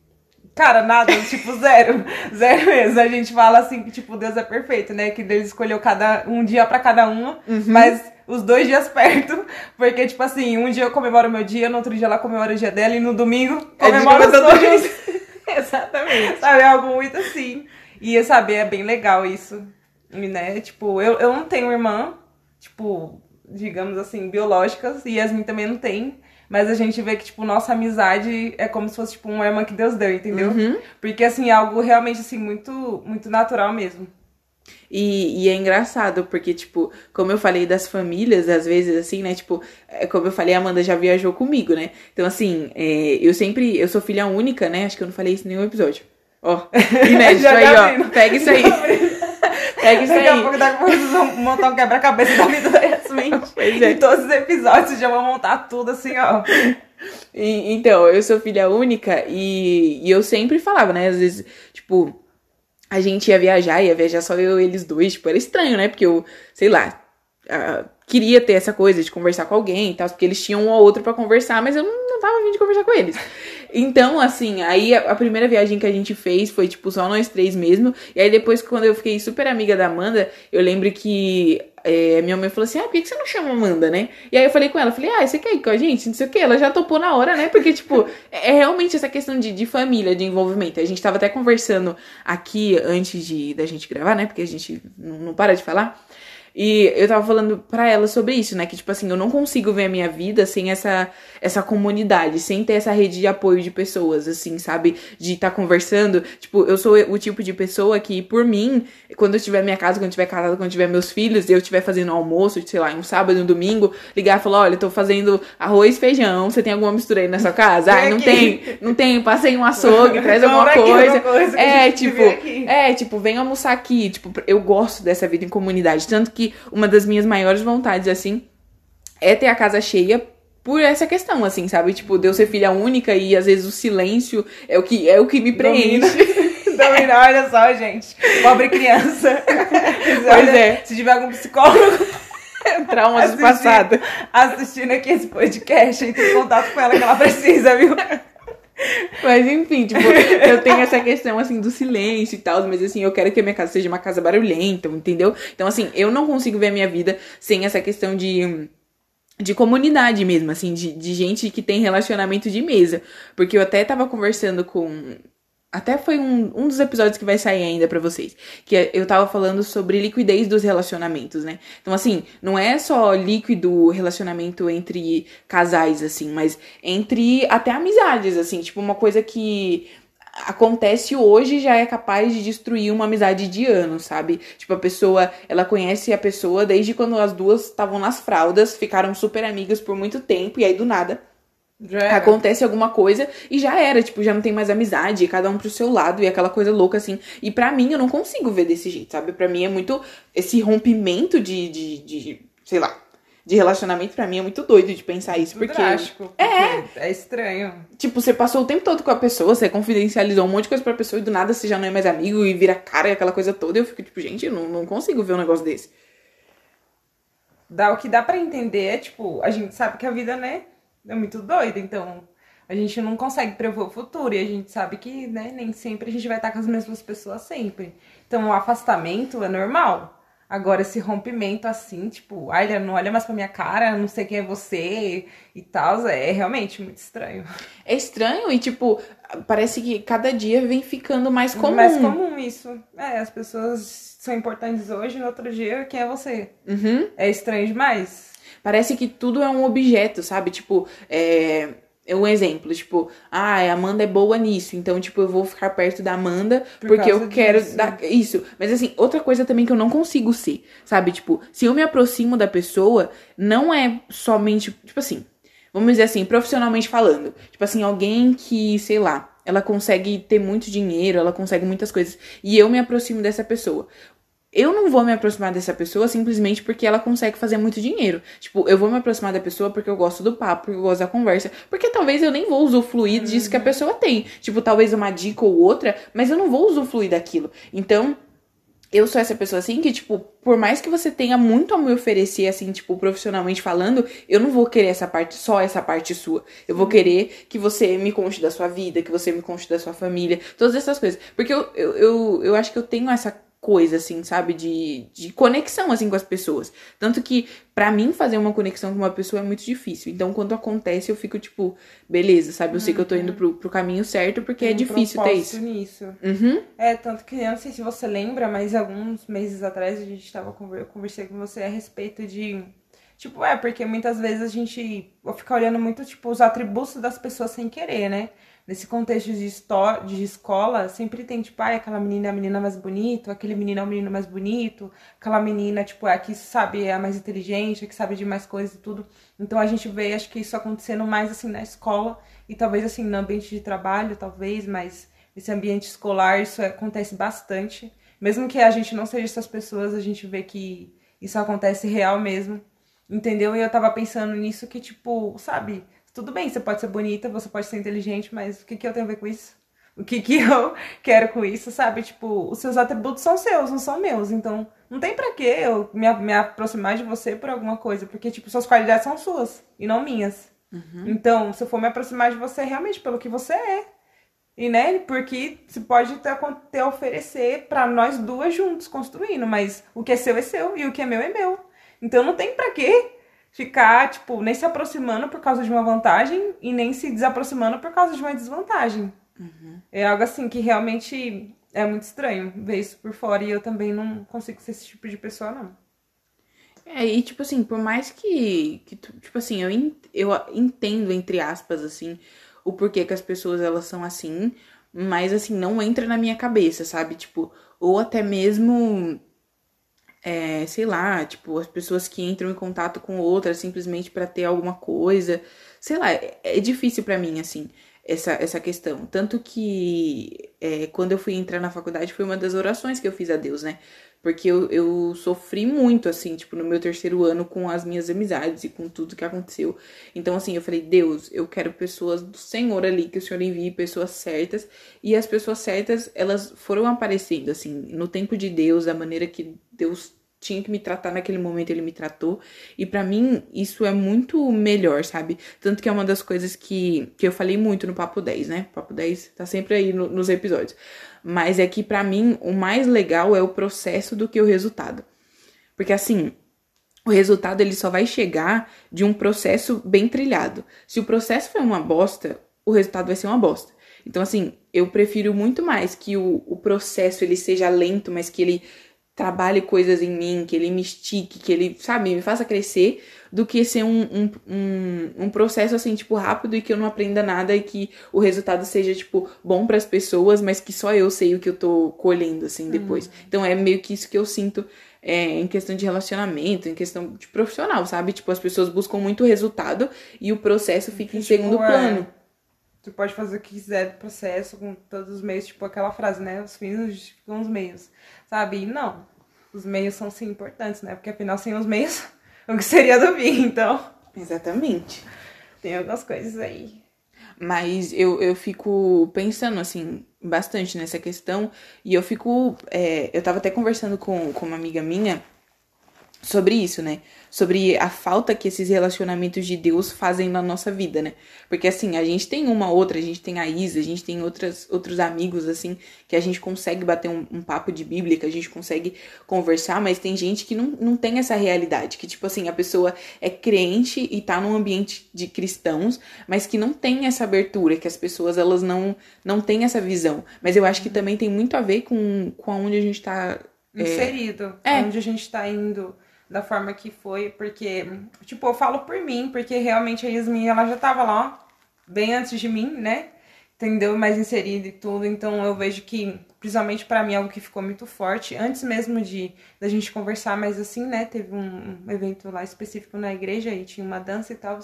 Cara, nada, tipo, zero. Zero mesmo. A gente fala assim que, tipo, Deus é perfeito, né? Que Deus escolheu cada, um dia para cada um, uhum. mas os dois dias perto. Porque, tipo assim, um dia eu comemoro o meu dia, no outro dia ela comemora o dia dela, e no domingo é comemora é os dois. Exatamente. Sabe, é algo muito assim. E, sabe, é bem legal isso. Né, tipo, eu, eu não tenho irmã, tipo, digamos assim, biológicas, e Yasmin também não tem. Mas a gente vê que, tipo, nossa amizade é como se fosse, tipo, uma irmã que Deus deu, entendeu? Uhum. Porque, assim, é algo realmente, assim, muito, muito natural mesmo. E, e, é engraçado, porque, tipo, como eu falei das famílias, às vezes, assim, né? Tipo, é, como eu falei, a Amanda já viajou comigo, né? Então, assim, é, eu sempre. Eu sou filha única, né? Acho que eu não falei isso em nenhum episódio. Ó, inédito aí, ó. Pega isso aí. Pega isso aí. Daqui a pouco, daqui a pouco vocês vão montar um quebra-cabeça da vida da Pois é. Em todos os episódios já vão montar tudo assim, ó. E, então, eu sou filha única e, e eu sempre falava, né? Às vezes, tipo, a gente ia viajar, ia viajar só eu e eles dois. Tipo, era estranho, né? Porque eu, sei lá, uh, queria ter essa coisa de conversar com alguém e tal, porque eles tinham um ou outro para conversar, mas eu não, não tava vindo de conversar com eles. Então, assim, aí a, a, primeira viagem que a gente fez foi, tipo, só nós três mesmo. E aí depois, quando eu fiquei super amiga da Amanda, eu lembro que é, minha mãe falou assim: ah, por que você não chama Amanda, né? E aí eu falei com ela, falei, ah, você quer ir com a gente? Não sei o que. Ela já topou na hora, né? Porque, tipo, é, é realmente essa questão de, de família, de envolvimento. A gente tava até conversando aqui antes de da gente gravar, né? Porque a gente não para de falar. E eu tava falando pra ela sobre isso, né? Que, tipo assim, eu não consigo ver a minha vida sem essa, essa comunidade, sem ter essa rede de apoio de pessoas, assim, sabe? De estar tá conversando. Tipo, eu sou o tipo de pessoa que, por mim, quando eu estiver na minha casa, quando eu estiver casada, quando eu tiver meus filhos, eu estiver fazendo almoço, sei lá, um sábado, um domingo, ligar e falar: olha, eu tô fazendo arroz, feijão, você tem alguma mistura aí na sua casa? Ah, não tem, não tem, passei um açougue, traz alguma coisa. coisa é, tipo, é, tipo, vem almoçar aqui. Tipo, eu gosto dessa vida em comunidade. Tanto que uma das minhas maiores vontades, assim, é ter a casa cheia por essa questão, assim, sabe? Tipo, de eu ser filha única e às vezes o silêncio é o que, é o que me preenche. Domina, olha só, gente. Pobre criança. Pois olha, é. Se tiver algum psicólogo. Traumas do passado. Assistindo aqui esse podcast, entre em contato com ela que ela precisa, viu? Mas enfim, tipo, eu tenho essa questão assim do silêncio e tal, mas assim, eu quero que a minha casa seja uma casa barulhenta, entendeu? Então, assim, eu não consigo ver a minha vida sem essa questão de de comunidade mesmo, assim, de, de gente que tem relacionamento de mesa. Porque eu até tava conversando com Até foi um, um dos episódios que vai sair ainda para vocês. Que é, eu tava falando sobre liquidez dos relacionamentos, né? Então, assim, não é só líquido relacionamento entre casais, assim, mas entre até amizades, assim. Tipo, uma coisa que acontece hoje já é capaz de destruir uma amizade de anos, sabe? Tipo, a pessoa, ela conhece a pessoa desde quando as duas estavam nas fraldas, ficaram super amigas por muito tempo, e aí do nada acontece alguma coisa e já era, tipo, já não tem mais amizade, cada um pro seu lado e aquela coisa louca assim. E para mim eu não consigo ver desse jeito, sabe? Para mim é muito esse rompimento de, de, de sei lá, de relacionamento para mim é muito doido de pensar isso, porque Drástico, é é estranho. Tipo, você passou o tempo todo com a pessoa, você confidencializou um monte de coisa pra pessoa e do nada você já não é mais amigo e vira cara e aquela coisa toda. E eu fico tipo, gente, eu não, não consigo ver um negócio desse. Dá o que dá para entender é, tipo, a gente sabe que a vida, né, é muito doida, então a gente não consegue prever o futuro e a gente sabe que, né, nem sempre a gente vai estar com as mesmas pessoas sempre. Então o afastamento é normal. Agora, esse rompimento assim, tipo, ai, não olha mais pra minha cara, não sei quem é você e tal, é realmente muito estranho. É estranho e, tipo, parece que cada dia vem ficando mais comum. Mais comum isso. É, as pessoas são importantes hoje, no outro dia, quem é você? Uhum. É estranho demais. Parece que tudo é um objeto, sabe? Tipo, é é um exemplo, tipo, ah, a Amanda é boa nisso, então, tipo, eu vou ficar perto da Amanda Por porque eu quero disso. dar isso. Mas assim, outra coisa também que eu não consigo ser, sabe? Tipo, se eu me aproximo da pessoa, não é somente, tipo assim, vamos dizer assim, profissionalmente falando, tipo assim, alguém que, sei lá, ela consegue ter muito dinheiro, ela consegue muitas coisas, e eu me aproximo dessa pessoa eu não vou me aproximar dessa pessoa simplesmente porque ela consegue fazer muito dinheiro. Tipo, eu vou me aproximar da pessoa porque eu gosto do papo, porque eu gosto da conversa. Porque talvez eu nem vou usufruir uhum. disso que a pessoa tem. Tipo, talvez uma dica ou outra, mas eu não vou usufruir daquilo. Então, eu sou essa pessoa assim que, tipo, por mais que você tenha muito a me oferecer, assim, tipo, profissionalmente falando, eu não vou querer essa parte, só essa parte sua. Eu vou querer que você me conte da sua vida, que você me conte da sua família, todas essas coisas. Porque eu, eu, eu, eu acho que eu tenho essa coisa, assim, sabe? De, de conexão, assim, com as pessoas. Tanto que, para mim, fazer uma conexão com uma pessoa é muito difícil. Então, quando acontece, eu fico, tipo, beleza, sabe? Eu sei que eu tô indo pro, pro caminho certo, porque é Tem é difícil ter isso. nisso. Uhum. É, tanto que, eu não sei se você lembra, mas alguns meses atrás a gente tava, eu conversei com você a respeito de... Tipo, é, porque muitas vezes a gente fica olhando muito, tipo, os atributos das pessoas sem querer, né? Nesse contexto de, de escola, sempre tem, tipo, ah, aquela menina é a menina mais bonita, aquele menino é o menino mais bonito, aquela menina, tipo, é a que sabe, é a mais inteligente, a que sabe de mais coisas e tudo. Então a gente vê, acho que isso acontecendo mais, assim, na escola e talvez, assim, no ambiente de trabalho, talvez, mas nesse ambiente escolar isso acontece bastante. Mesmo que a gente não seja essas pessoas, a gente vê que isso acontece real mesmo, entendeu? E eu tava pensando nisso que, tipo, sabe tudo bem, você pode ser bonita, você pode ser inteligente, mas o que, que eu tenho a ver com isso? O que, que eu quero com isso, sabe? Tipo, os seus atributos são seus, não são meus. Então, não tem pra que eu me, me aproximar de você por alguma coisa. Porque, tipo, suas qualidades são suas e não minhas. Uhum. Então, se eu for me aproximar de você, realmente pelo que você é. E, né, porque você pode ter, ter a oferecer para nós duas juntos, construindo. Mas o que é seu é seu e o que é meu é meu. Então, não tem pra quê ficar, tipo, nem se aproximando por causa de uma vantagem e nem se desaproximando por causa de uma desvantagem. Uhum. É algo assim que realmente é muito estranho ver isso por fora e eu também não consigo ser esse tipo de pessoa, não. É, e tipo assim, por mais que, que tipo assim, eu, eu entendo, entre aspas, assim, o porquê que as pessoas elas são assim, mas assim, não entra na minha cabeça, sabe? Tipo, ou até mesmo é, sei lá, tipo, as pessoas que entram em contato com outras simplesmente para ter alguma coisa. Sei lá, é, é difícil para mim, assim, essa, essa questão. Tanto que é, quando eu fui entrar na faculdade foi uma das orações que eu fiz a Deus, né? Porque eu, eu sofri muito, assim, tipo, no meu terceiro ano com as minhas amizades e com tudo que aconteceu. Então, assim, eu falei, Deus, eu quero pessoas do Senhor ali, que o Senhor envie pessoas certas. E as pessoas certas, elas foram aparecendo, assim, no tempo de Deus, da maneira que Deus tinha que me tratar naquele momento, ele me tratou. E para mim, isso é muito melhor, sabe? Tanto que é uma das coisas que, que eu falei muito no Papo 10, né? Papo 10 tá sempre aí no, nos episódios. Mas é que para mim, o mais legal é o processo do que o resultado. Porque assim, o resultado ele só vai chegar de um processo bem trilhado. Se o processo foi uma bosta, o resultado vai ser uma bosta. Então, assim, eu prefiro muito mais que o, o processo ele seja lento, mas que ele trabalhe coisas em mim, que ele me estique, que ele, sabe, me faça crescer, do que ser um, um, um, um processo assim, tipo, rápido e que eu não aprenda nada e que o resultado seja, tipo, bom para as pessoas, mas que só eu sei o que eu tô colhendo, assim, depois. Hum. Então é meio que isso que eu sinto é, em questão de relacionamento, em questão de profissional, sabe? Tipo, as pessoas buscam muito resultado e o processo fica em segundo é... plano. Tu pode fazer o que quiser do processo com todos os meios, tipo aquela frase, né? Os fins justificam os meios sabe? E não, os meios são sim importantes, né? Porque afinal, sem os meios, o que seria do fim, então. Exatamente. Tem algumas coisas aí. Mas eu, eu fico pensando, assim, bastante nessa questão. E eu fico. É, eu tava até conversando com, com uma amiga minha sobre isso, né? Sobre a falta que esses relacionamentos de Deus fazem na nossa vida, né? Porque assim, a gente tem uma outra, a gente tem a Isa, a gente tem outras, outros amigos, assim, que a gente consegue bater um, um, papo de Bíblia, que a gente consegue conversar, mas tem gente que não, não tem essa realidade, que tipo assim, a pessoa é crente e tá num ambiente de cristãos, mas que não tem essa abertura, que as pessoas elas não, não têm essa visão. Mas eu acho que também tem muito a ver com, com onde a gente tá. É, Inserido, é, onde a gente tá indo da forma que foi, porque, tipo, eu falo por mim, porque realmente a Yasmin, ela já tava lá, bem antes de mim, né? Entendeu? Mais inserida e tudo, então eu vejo que, principalmente para mim, algo que ficou muito forte, antes mesmo de da gente conversar, mas assim, né? Teve um evento lá específico na igreja e tinha uma dança e tal,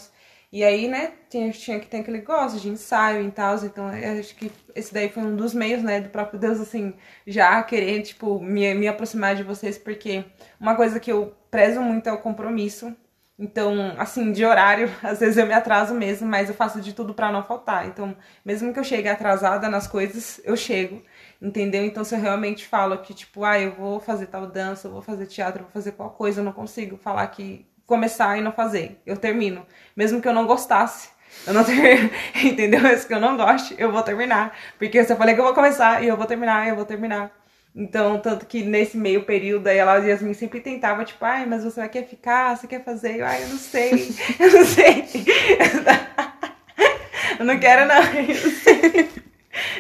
e aí, né, tinha, tinha que ter aquele gosto de ensaio e tal, então acho que esse daí foi um dos meios, né, do próprio Deus, assim, já querer, tipo, me, me aproximar de vocês, porque uma coisa que eu prezo muito é o compromisso. Então, assim, de horário, às vezes eu me atraso mesmo, mas eu faço de tudo para não faltar. Então, mesmo que eu chegue atrasada nas coisas, eu chego, entendeu? Então, se eu realmente falo que, tipo, ah, eu vou fazer tal dança, eu vou fazer teatro, eu vou fazer qual coisa, eu não consigo falar que começar e não fazer. Eu termino. Mesmo que eu não gostasse. Eu não termino, entendeu? Mesmo que eu não goste, eu vou terminar. Porque se eu falei que eu vou começar e eu vou terminar, eu vou terminar. Então, tanto que nesse meio período aí ela Yasmin sempre tentava, tipo, ai, mas você vai querer ficar, você quer fazer? Eu, ai, eu não sei, eu não sei. eu não quero, não, eu não sei.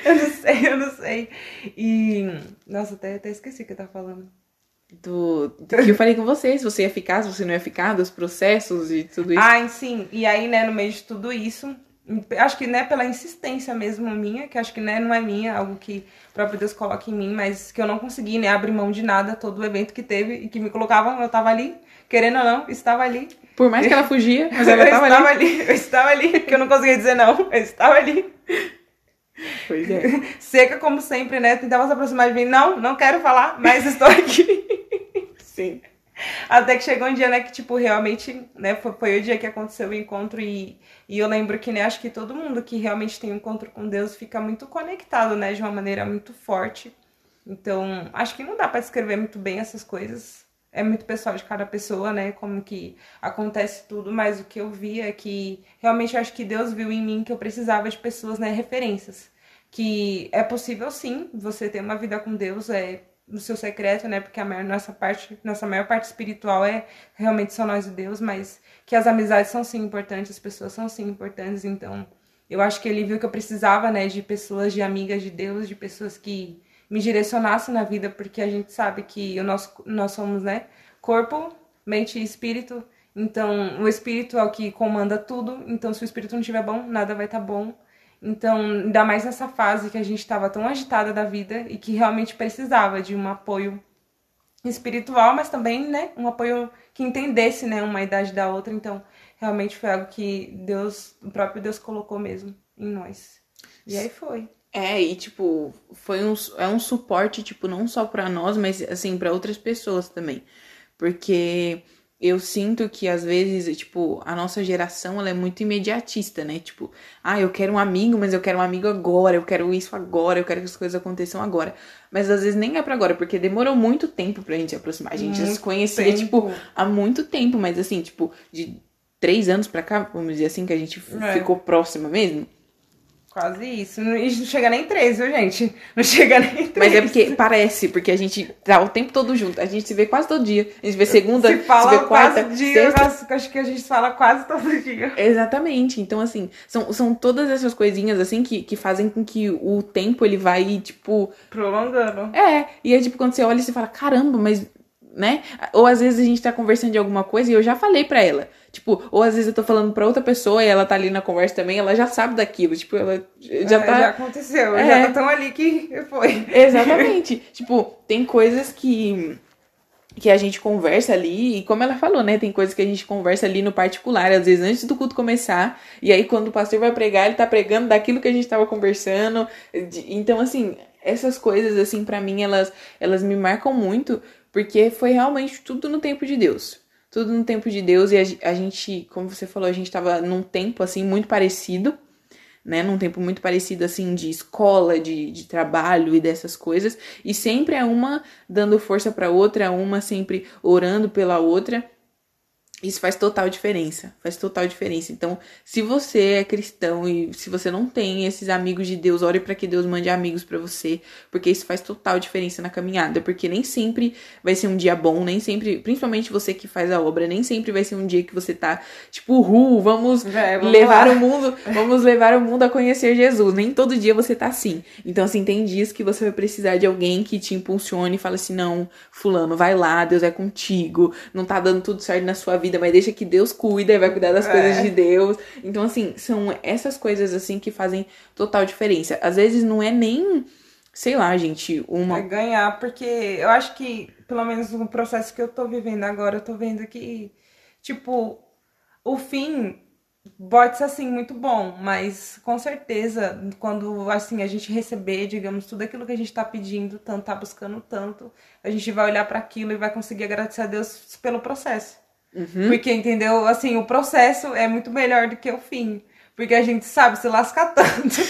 Eu não sei, eu não sei. E. Nossa, até, até esqueci o que eu tava falando do, do, que eu falei com você, se você ia ficar, se você não ia ficar, dos processos e tudo isso. Ah, sim. E aí, né, no meio de tudo isso, acho que, né, pela insistência mesmo minha, que acho que, né, não é minha, algo que o próprio Deus coloca em mim, mas que eu não consegui, né, abrir mão de nada, todo o evento que teve e que me colocavam, eu tava ali, querendo ou não, estava ali. Por mais que ela fugia, mas ela estava ali. ali. Eu estava ali, que eu não conseguia dizer não, eu estava ali. Pois é. Seca como sempre, né? Tentava se aproximar de mim. Não, não quero falar, mas estou aqui. Sim. Até que chegou um dia, né, que, tipo, realmente, né, foi, foi o dia que aconteceu o encontro e, e eu lembro que, né, acho que todo mundo que realmente tem um encontro com Deus fica muito conectado, né, de uma maneira muito forte. Então, acho que não dá para descrever muito bem essas coisas. É muito pessoal de cada pessoa, né, como que acontece tudo, mas o que eu vi é que realmente acho que Deus viu em mim que eu precisava de pessoas, né, referências. Que é possível sim você ter uma vida com Deus, é no seu secreto, né? Porque a maior, nossa parte, nossa maior parte espiritual é realmente só nós e Deus, mas que as amizades são sim importantes, as pessoas são sim importantes, então eu acho que ele viu que eu precisava, né, de pessoas, de amigas de Deus, de pessoas que me direcionassem na vida, porque a gente sabe que o nosso, nós somos, né, corpo, mente e espírito, então o espírito é o que comanda tudo, então se o espírito não estiver bom, nada vai estar tá bom. Então, ainda mais nessa fase que a gente estava tão agitada da vida e que realmente precisava de um apoio espiritual, mas também, né, um apoio que entendesse, né, uma idade da outra. Então, realmente foi algo que Deus, o próprio Deus colocou mesmo em nós. E aí foi. É, e tipo, foi um, é um suporte, tipo, não só para nós, mas assim, para outras pessoas também. Porque eu sinto que às vezes, tipo, a nossa geração ela é muito imediatista, né? Tipo, ah, eu quero um amigo, mas eu quero um amigo agora, eu quero isso agora, eu quero que as coisas aconteçam agora. Mas às vezes nem é para agora, porque demorou muito tempo pra gente se aproximar. A gente muito já se conhecia, tempo. tipo, há muito tempo, mas assim, tipo, de três anos pra cá, vamos dizer assim, que a gente é. ficou próxima mesmo. Quase isso. Não, não chega nem três, viu, gente? Não chega nem três. Mas é porque parece, porque a gente tá o tempo todo junto. A gente se vê quase todo dia. A gente vê segunda, se, fala se vê quarta, quase dia, sexta. acho que a gente fala quase todo dia. Exatamente. Então, assim, são, são todas essas coisinhas, assim, que, que fazem com que o tempo, ele vai, tipo... Prolongando. É, e é tipo, quando você olha e você fala, caramba, mas... Né? Ou às vezes a gente tá conversando de alguma coisa e eu já falei pra ela. Tipo, ou às vezes eu tô falando pra outra pessoa e ela tá ali na conversa também, ela já sabe daquilo. Tipo, ela já É, tá. Já aconteceu, É. já tá tão ali que foi. Exatamente. tipo, tem coisas que que a gente conversa ali, e como ela falou, né, tem coisas que a gente conversa ali no particular, às vezes antes do culto começar, e aí quando o pastor vai pregar, ele tá pregando daquilo que a gente tava conversando. de- Então, assim, essas coisas assim pra mim elas elas me marcam muito, porque foi realmente tudo no tempo de Deus. Tudo no tempo de Deus e a, ge- a gente, como você falou, a gente tava num tempo assim muito parecido né, num tempo muito parecido assim de escola, de, de trabalho e dessas coisas, e sempre é uma dando força para outra, uma sempre orando pela outra. Isso faz total diferença, faz total diferença. Então, se você é cristão e se você não tem esses amigos de Deus, ore para que Deus mande amigos para você, porque isso faz total diferença na caminhada, porque nem sempre vai ser um dia bom, nem sempre, principalmente você que faz a obra, nem sempre vai ser um dia que você tá tipo, uhul, vamos É, vamos levar lá. o mundo, vamos levar o mundo a conhecer Jesus. Nem todo dia você tá assim. Então, assim, tem dias que você vai precisar de alguém que te impulsione e fala assim: não, fulano, vai lá, Deus é contigo, não tá dando tudo certo na sua vida, mas deixa que Deus cuida e vai cuidar das É. coisas de Deus. Então, assim, são essas coisas assim que fazem total diferença. Às vezes não é nem, sei lá, gente, uma. É ganhar, porque eu acho que, pelo menos no processo que eu tô vivendo agora, eu tô vendo que, tipo, o fim pode ser assim muito bom, mas com certeza, quando assim a gente receber, digamos, tudo aquilo que a gente tá pedindo, tanto tá buscando tanto, a gente vai olhar para aquilo e vai conseguir agradecer a Deus pelo processo. Uhum. Porque, entendeu? Assim, o processo é muito melhor do que o fim. Porque a gente sabe se lascar tanto.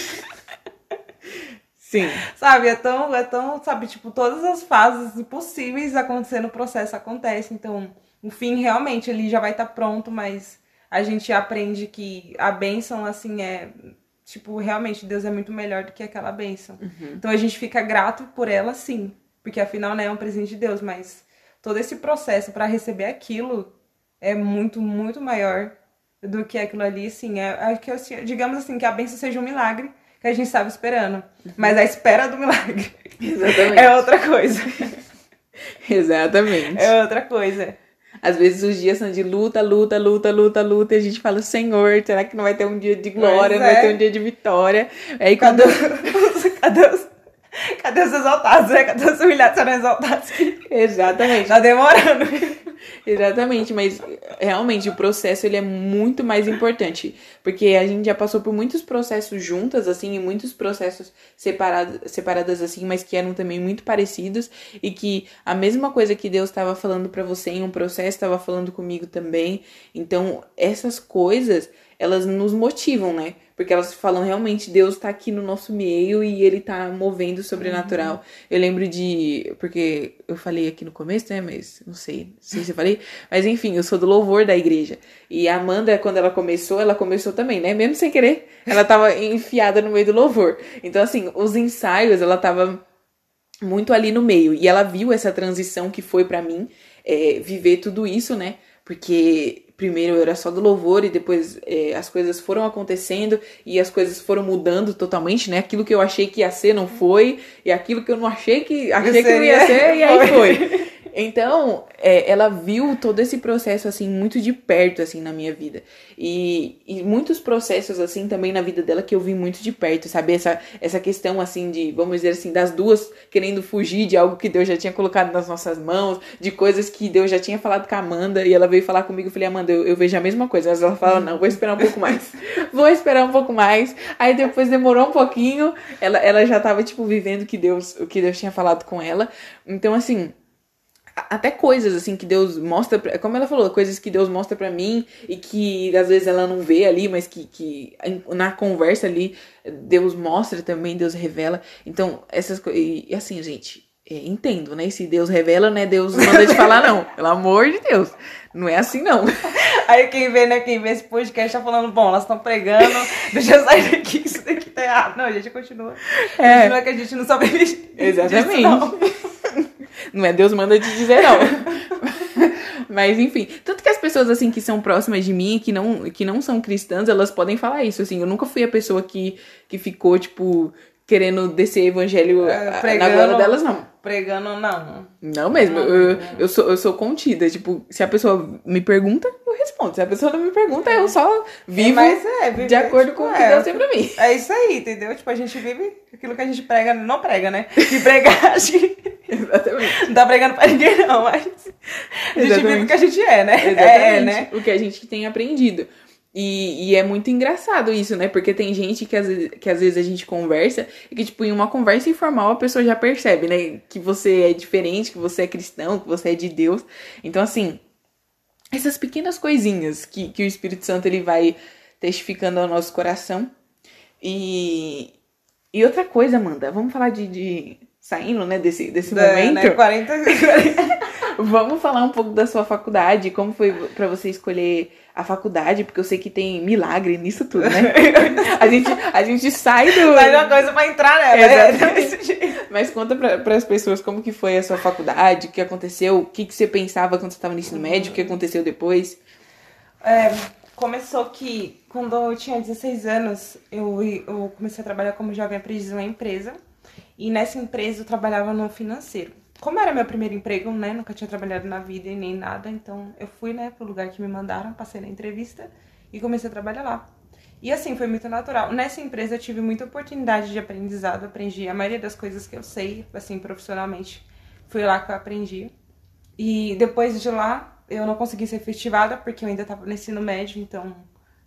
Sim. Sabe, é tão, é tão, sabe, tipo, todas as fases possíveis acontecer no processo acontecem. Então, o fim realmente ele já vai estar pronto, mas a gente aprende que a bênção, assim, é. Tipo, realmente, Deus é muito melhor do que aquela bênção. Então a gente fica grato por ela, sim. Porque afinal, né, é um presente de Deus, mas todo esse processo para receber aquilo é muito, muito maior do que aquilo ali, assim. É, é que, digamos assim, que a bênção seja um milagre que a gente estava esperando. Mas a espera do milagre Exatamente. é outra coisa. Exatamente. É outra coisa. Às vezes os dias são de luta, luta, luta, luta, luta, e a gente fala, Senhor, será que não vai ter um dia de glória, Pois não vai é. ter um dia de vitória? Aí quando. Cadê, os- cadê os, cadê os exaltados, né? Cadê os humilhados serão exaltados? Exatamente. Tá demorando. Exatamente, mas realmente o processo ele é muito mais importante, porque a gente já passou por muitos processos juntas assim, e muitos processos separados, separadas assim, mas que eram também muito parecidos e que a mesma coisa que Deus estava falando para você em um processo estava falando comigo também. Então, essas coisas, elas nos motivam, né? Porque elas falam realmente Deus tá aqui no nosso meio e ele tá movendo o sobrenatural. Eu lembro de. Porque eu falei aqui no começo, né? Mas não sei, não sei se eu falei. Mas enfim, eu sou do louvor da igreja. E a Amanda, quando ela começou, ela começou também, né? Mesmo sem querer. Ela tava enfiada no meio do louvor. Então, assim, os ensaios, ela tava muito ali no meio. E ela viu essa transição que foi pra mim é, viver tudo isso, né? Porque primeiro era só do louvor e depois é, as coisas foram acontecendo e as coisas foram mudando totalmente, né? Aquilo que eu achei que ia ser não foi, e aquilo que eu não achei que achei que não ia ser, e aí foi. Então, é, ela viu todo esse processo, assim, muito de perto, assim, na minha vida. E, e muitos processos, assim, também na vida dela que eu vi muito de perto, sabe? Essa, essa questão, assim, de, vamos dizer assim, das duas querendo fugir de algo que Deus já tinha colocado nas nossas mãos, de coisas que Deus já tinha falado com a Amanda, e ela veio falar comigo, eu falei, Amanda, eu, eu vejo a mesma coisa. Mas ela fala, não, vou esperar um pouco mais. vou esperar um pouco mais. Aí depois demorou um pouquinho, ela, ela já tava, tipo, vivendo que Deus, o que Deus tinha falado com ela. Então, assim, até coisas assim que Deus mostra, pra, como ela falou, coisas que Deus mostra pra mim e que às vezes ela não vê ali, mas que, que na conversa ali Deus mostra também, Deus revela. Então, essas coisas. E assim, gente, é, entendo, né? Se Deus revela, né? Deus manda te falar, não. Pelo amor de Deus. Não é assim, não. Aí quem vê, né, quem vê esse podcast tá falando, bom, elas estão pregando, deixa eu sair daqui, isso daqui tá errado. Não, a gente continua. É. Continua que a gente não sobrevive. Exatamente. disso, não. Não é Deus manda te dizer, não. Mas enfim, tanto que as pessoas assim que são próximas de mim, que não, que não são cristãs, elas podem falar isso, assim. Eu nunca fui a pessoa que, que ficou, tipo, querendo descer evangelho É, na glória delas, não. Pregando, não. Não mesmo, Não, eu, não. eu, sou, eu sou contida. Tipo, se a pessoa me pergunta, eu respondo. Se a pessoa não me pergunta, eu só vivo Mas é, viver, de acordo tipo, com o que é, Deus tem pra mim. É isso aí, entendeu? Tipo, a gente vive aquilo que a gente prega, não prega, né? Que pregar, acho que Exatamente. não tá pregando pra ninguém, não, mas a gente vive o que a gente é, né? Exatamente. É, né? O que a gente tem aprendido. E, e é muito engraçado isso, né? Porque tem gente que às, vezes, que às vezes a gente conversa e que, tipo, em uma conversa informal a pessoa já percebe, né? Que você é diferente, que você é cristão, que você é de Deus. Então, assim, essas pequenas coisinhas que, que o Espírito Santo ele vai testificando ao nosso coração. E, e outra coisa, Amanda, vamos falar de. de saindo, né, desse, desse Da- momento. né? 40, Vamos falar um pouco da sua faculdade, como foi pra você escolher a faculdade, porque eu sei que tem milagre nisso tudo, né? A gente, a gente sai do. Sai uma coisa pra entrar nela. Exatamente. né? Mas conta para as pessoas como que foi a sua faculdade, o que aconteceu, o que, que você pensava quando você estava no ensino médio, o que aconteceu depois. É, começou que quando eu tinha 16 anos, eu, eu comecei a trabalhar como jovem aprendiz em uma empresa. E nessa empresa eu trabalhava no financeiro. Como era meu primeiro emprego, né? Nunca tinha trabalhado na vida e nem nada. Então eu fui, né, pro lugar que me mandaram, passei na entrevista e comecei a trabalhar lá. E assim, foi muito natural. Nessa empresa eu tive muita oportunidade de aprendizado. Aprendi a maioria das coisas que eu sei, assim, profissionalmente. Foi lá que eu aprendi. E depois de lá, eu não consegui ser efetivada porque eu ainda estava no ensino médio, então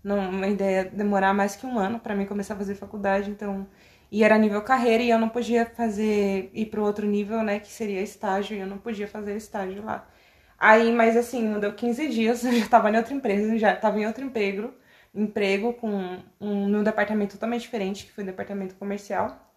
não ainda ia demorar mais que um ano para mim começar a fazer faculdade, então e era nível carreira e eu não podia fazer ir para outro nível, né, que seria estágio, e eu não podia fazer estágio lá. Aí, mas assim, não deu 15 dias, eu já estava em outra empresa, já estava em outro emprego, emprego com um num departamento totalmente diferente, que foi o departamento comercial.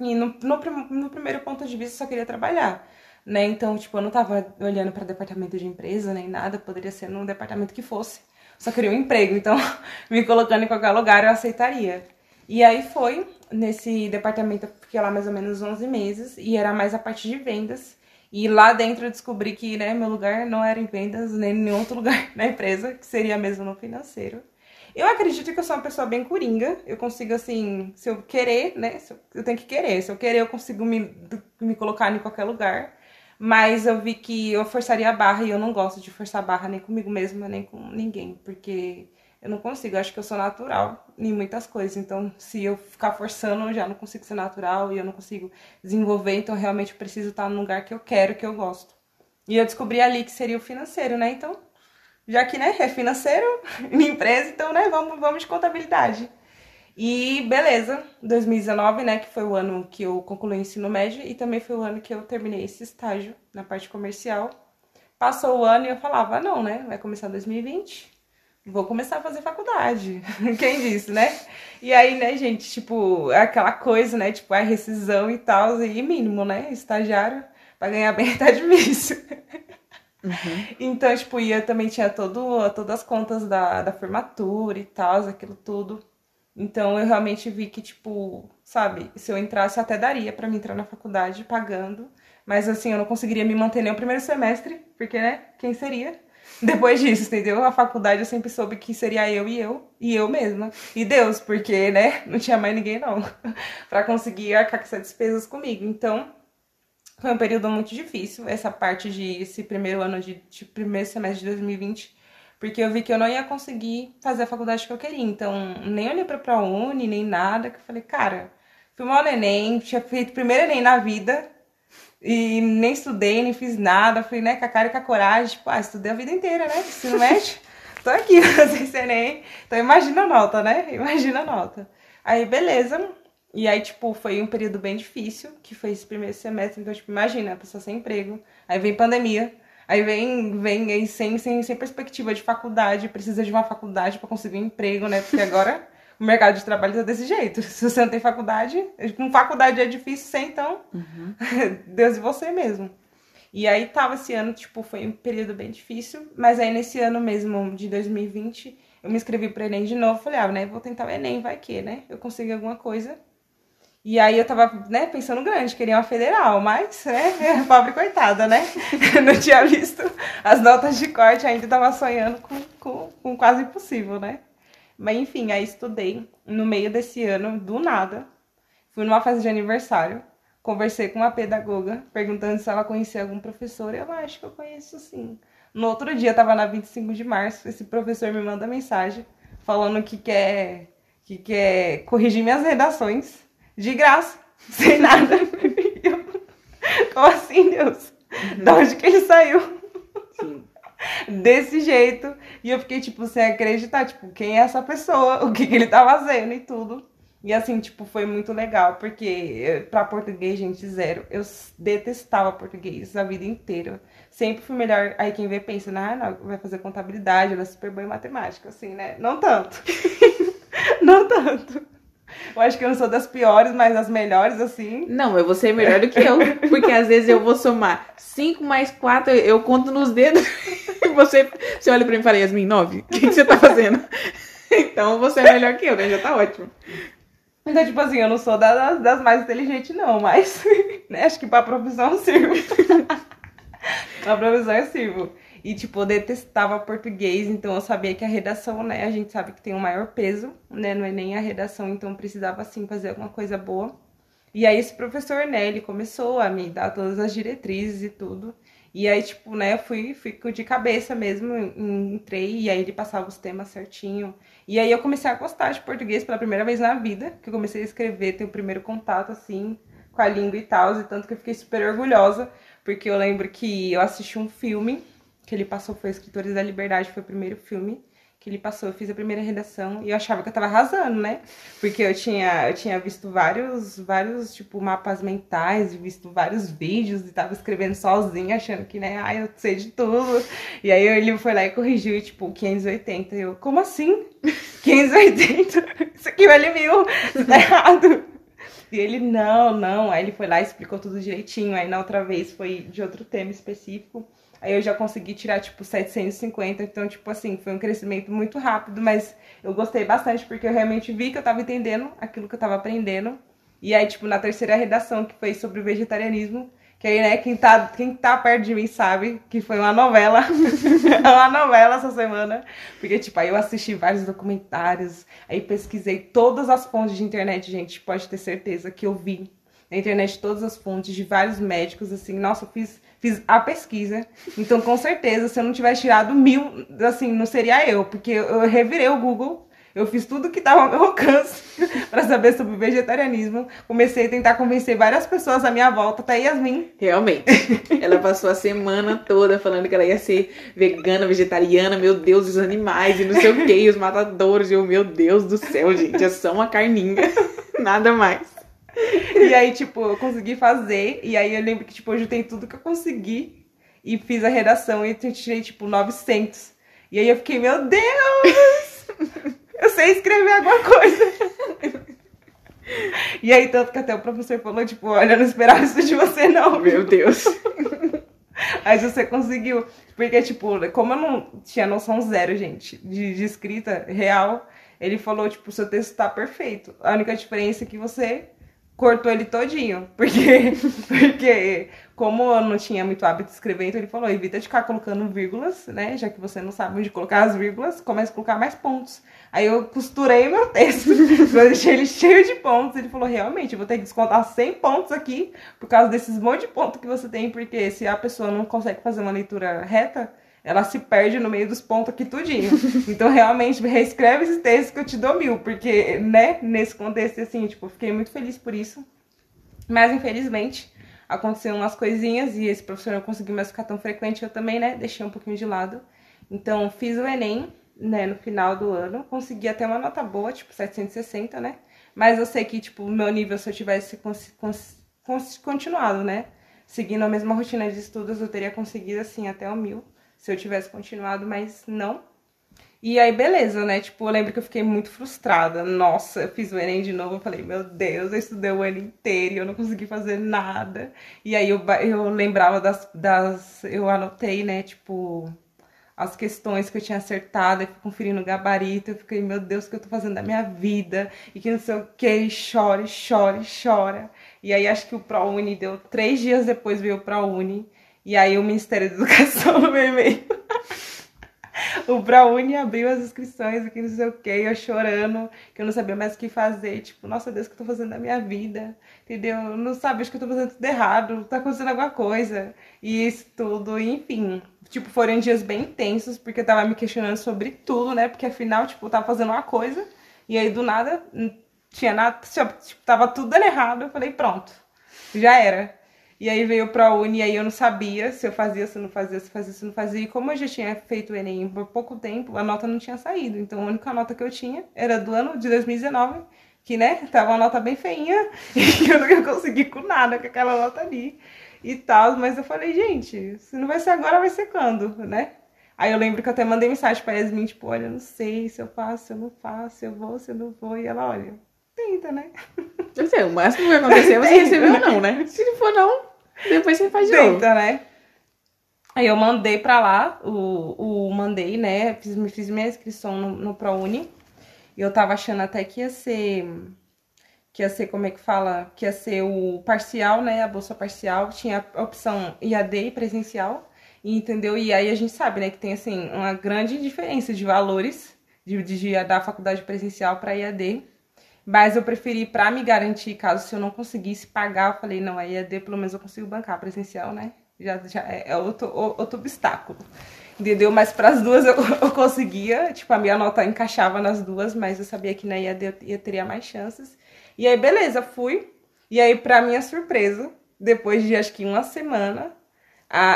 E no, no, no primeiro ponto de vista, eu só queria trabalhar, né? Então, tipo, eu não tava olhando para departamento de empresa nem nada, poderia ser num departamento que fosse. Só queria um emprego, então, me colocando em qualquer lugar eu aceitaria. E aí foi, nesse departamento eu fiquei lá mais ou menos 11 meses, e era mais a parte de vendas. E lá dentro eu descobri que, né, meu lugar não era em vendas, nem em nenhum outro lugar na empresa, que seria mesmo no financeiro. Eu acredito que eu sou uma pessoa bem coringa. Eu consigo, assim, se eu querer, né? eu, eu tenho que querer. Se eu querer, eu consigo me, me colocar em qualquer lugar. Mas eu vi que eu forçaria a barra e eu não gosto de forçar a barra nem comigo mesma, nem com ninguém. Porque eu não consigo. Eu acho que eu sou natural em muitas coisas. Então, se eu ficar forçando, eu já não consigo ser natural e eu não consigo desenvolver. Então, realmente, eu preciso estar no lugar que eu quero, que eu gosto. E eu descobri ali que seria o financeiro, né? Então, já que né, é financeiro, minha empresa, então né, vamos, vamos de contabilidade. E beleza, 2019, né, que foi o ano que eu concluí o ensino médio e também foi o ano que eu terminei esse estágio na parte comercial. Passou o ano e eu falava, ah, não, né, vai começar 2020, vou começar a fazer faculdade. Quem disse, né? E aí, né, gente, tipo, aquela coisa, né, tipo, a rescisão e tal, e mínimo, né, estagiário, pra ganhar bem tá difícil. Então, tipo, eu também tinha todo, todas as contas da, da formatura e tal, aquilo tudo. Então, eu realmente vi que, tipo, sabe, se eu entrasse, até daria pra me entrar na faculdade pagando. Mas, assim, eu não conseguiria me manter nem o primeiro semestre, porque, né, quem seria? Depois disso, entendeu? A faculdade eu sempre soube que seria eu e eu, e eu mesma. E Deus, porque, né, não tinha mais ninguém, não, pra conseguir arcar com essas despesas comigo. Então, foi um período muito difícil, essa parte de esse primeiro ano de, de primeiro semestre de 2020, porque eu vi que eu não ia conseguir fazer a faculdade que eu queria. Então, nem olhei pra ProUni, nem nada, que eu falei, cara, fui mal no Enem, tinha feito primeiro Enem na vida, e nem estudei, nem fiz nada, fui, né, com a cara e com a coragem, tipo, ah, estudei a vida inteira, né, ensino médio, tô aqui fazendo esse Enem, então imagina a nota, né, imagina a nota. Aí, beleza, e aí, tipo, foi um período bem difícil, que foi esse primeiro semestre. Então, tipo, imagina, a pessoa sem emprego. Aí vem pandemia. Aí vem, vem aí sem, sem, sem perspectiva de faculdade. Precisa de uma faculdade para conseguir um emprego, né? Porque agora o mercado de trabalho tá desse jeito. Se você não tem faculdade, com faculdade é difícil sem, então, Deus e você mesmo. E aí tava esse ano, tipo, foi um período bem difícil, mas aí nesse ano mesmo de 2020, eu me inscrevi pro Enem de novo, falei, ah, né, vou tentar o Enem, vai que, né? Eu consigo alguma coisa. E aí eu tava, né, pensando grande, queria uma federal, mas, né, pobre coitada, né? Não tinha visto as notas de corte, ainda tava sonhando com, com, com quase impossível, né? Mas enfim, aí estudei no meio desse ano, do nada. Fui numa festa de aniversário, conversei com uma pedagoga, perguntando se ela conhecia algum professor, e ela, acho que eu conheço sim. No outro dia, tava na 25 de março, esse professor me manda mensagem falando que quer, que quer corrigir minhas redações de graça, sem nada. Eu, como assim, Deus? De onde que ele saiu? Desse jeito. E eu fiquei, tipo, sem acreditar, tipo, quem é essa pessoa? O que, que ele tá fazendo e tudo. E assim, tipo, foi muito legal, porque para português, gente, zero. Eu detestava português a vida inteira. Sempre fui melhor. Aí quem vê pensa, ah, não, vai fazer contabilidade, ela é super boa em matemática, assim, né? Não tanto. não tanto. Eu acho que eu não sou das piores, mas das melhores, assim. Não, eu vou ser melhor do que eu. Porque às vezes eu vou somar 5 mais 4, eu conto nos dedos. E você, você olha pra mim e fala, Yasmin, 9? O que, que você tá fazendo? Então você é melhor que eu, né? Já tá ótimo. Então, tipo assim, eu não sou das, das mais inteligentes, não, mas né, acho que pra profissão eu sirvo. pra profissão eu sirvo. E, tipo, eu detestava português, então eu sabia que a redação, né, a gente sabe que tem o um maior peso, né, não é nem a redação, então precisava, assim, fazer alguma coisa boa. E aí esse professor, né, ele começou a me dar todas as diretrizes e tudo. E aí, tipo, né, fui, fui de cabeça mesmo, entrei, e aí ele passava os temas certinho. E aí eu comecei a gostar de português pela primeira vez na vida, que eu comecei a escrever, ter o primeiro contato, assim, com a língua e tal, e tanto que eu fiquei super orgulhosa, porque eu lembro que eu assisti um filme que ele passou, foi Escritores da Liberdade, foi o primeiro filme, que ele passou, eu fiz a primeira redação e eu achava que eu tava arrasando, né? Porque eu tinha, eu tinha visto vários, vários, tipo, mapas mentais, visto vários vídeos e tava escrevendo sozinha, achando que, né, ai, eu sei de tudo. E aí ele foi lá e corrigiu, tipo, 580. Eu, como assim? 580? Isso aqui vale mil, tá errado. E ele, não, não. Aí ele foi lá e explicou tudo direitinho. Aí na outra vez foi de outro tema específico. Aí eu já consegui tirar, tipo, 750. Então, tipo assim, foi um crescimento muito rápido, mas eu gostei bastante porque eu realmente vi que eu tava entendendo aquilo que eu tava aprendendo. E aí, tipo, na terceira redação, que foi sobre o vegetarianismo, que aí, né, quem tá, quem tá perto de mim sabe que foi uma novela. uma novela essa semana. Porque, tipo, aí eu assisti vários documentários, aí pesquisei todas as fontes de internet, gente, pode ter certeza que eu vi na internet todas as fontes de vários médicos, assim, nossa, eu fiz fiz a pesquisa. Então, com certeza, se eu não tivesse tirado mil, assim, não seria eu, porque eu revirei o Google. Eu fiz tudo que estava ao meu alcance para saber sobre vegetarianismo. Comecei a tentar convencer várias pessoas à minha volta, até Yasmin. Realmente. Ela passou a semana toda falando que ela ia ser vegana, vegetariana, meu Deus, os animais e não sei o que, os matadores. E eu, meu Deus do céu, gente, é só uma carninha. Nada mais. E aí, tipo, eu consegui fazer. E aí eu lembro que, tipo, eu juntei tudo que eu consegui. E fiz a redação e eu tirei, tipo, 900. E aí eu fiquei, meu Deus! Eu sei escrever alguma coisa. E aí, tanto que até o professor falou, tipo, olha, eu não esperava isso de você, não. Meu Deus. Aí você conseguiu. Porque, tipo, como eu não tinha noção zero, gente, de, de escrita real, ele falou, tipo, seu texto tá perfeito. A única diferença é que você cortou ele todinho. Porque, porque como eu não tinha muito hábito de escrever, então ele falou, evita de ficar colocando vírgulas, né? Já que você não sabe onde colocar as vírgulas, comece a colocar mais pontos. Aí eu costurei meu texto, eu deixei ele cheio de pontos. Ele falou, realmente, eu vou ter que descontar 100 pontos aqui, por causa desses monte de pontos que você tem, porque se a pessoa não consegue fazer uma leitura reta, ela se perde no meio dos pontos aqui tudinho. Então, realmente, reescreve esse texto que eu te dou mil, porque, né, nesse contexto, assim, tipo, fiquei muito feliz por isso. Mas, infelizmente, aconteceram umas coisinhas e esse professor não conseguiu mais ficar tão frequente, eu também, né, deixei um pouquinho de lado. Então, fiz o Enem, né, no final do ano, consegui até uma nota boa, tipo, 760, né? Mas eu sei que, tipo, o meu nível, se eu tivesse continuado, né, seguindo a mesma rotina de estudos, eu teria conseguido, assim, até o mil se eu tivesse continuado, mas não. E aí, beleza, né? Tipo, eu lembro que eu fiquei muito frustrada. Nossa, eu fiz o Enem de novo. Eu falei, meu Deus, eu estudei o ano inteiro e eu não consegui fazer nada. E aí eu, eu lembrava das, das. Eu anotei, né? Tipo, as questões que eu tinha acertado, eu fui conferindo o gabarito, eu fiquei, meu Deus, o que eu tô fazendo da minha vida? E que não sei o que, e chora, e chora, e chora. E aí acho que o ProUni deu três dias depois veio o ProUni. E aí o Ministério da Educação no meu e-mail. o ProUni abriu as inscrições aqui, não sei o que, eu chorando, que eu não sabia mais o que fazer. Tipo, nossa Deus, o que eu tô fazendo da minha vida? Entendeu? Não sabe, acho que eu tô fazendo tudo errado, tá acontecendo alguma coisa. E isso tudo, enfim tipo, foram dias bem intensos, porque eu tava me questionando sobre tudo, né? Porque afinal, tipo, eu tava fazendo uma coisa, e aí do nada, não tinha nada, tipo, tava tudo dando errado. Eu falei, pronto, já era. E aí veio pra Uni, e aí eu não sabia se eu fazia, se eu não fazia, se fazia, se eu não fazia. E como eu já tinha feito o Enem por pouco tempo, a nota não tinha saído. Então a única nota que eu tinha era do ano de 2019, que, né, tava uma nota bem feinha, e eu não ia conseguir com nada com aquela nota ali e tal. Mas eu falei, gente, se não vai ser agora, vai ser quando, né? Aí eu lembro que eu até mandei mensagem pra Yasmin, tipo, olha, eu não sei se eu faço, se eu não faço, se eu vou, se eu não vou. E ela, olha, tenta, né? Eu sei, o máximo que vai acontecer é você receber ou não, né? Se não for não, depois você faz de tenta, novo. Né? Aí eu mandei pra lá, o, o mandei, né? Fiz, fiz minha inscrição no, no ProUni. E eu tava achando até que ia ser que ia ser, como é que fala? Que ia ser o parcial, né? A bolsa parcial. Tinha a opção IAD e presencial. Entendeu? E aí a gente sabe, né, que tem, assim, uma grande diferença de valores de, de da faculdade presencial para IAD. Mas eu preferi, para me garantir, caso se eu não conseguisse pagar, eu falei, não, a IAD pelo menos eu consigo bancar presencial, né? Já, já é, é outro, outro obstáculo. Entendeu? Mas para as duas eu, eu conseguia, tipo, a minha nota encaixava nas duas, mas eu sabia que na IAD eu, eu teria mais chances. E aí, beleza, fui. E aí, pra minha surpresa, depois de acho que uma semana,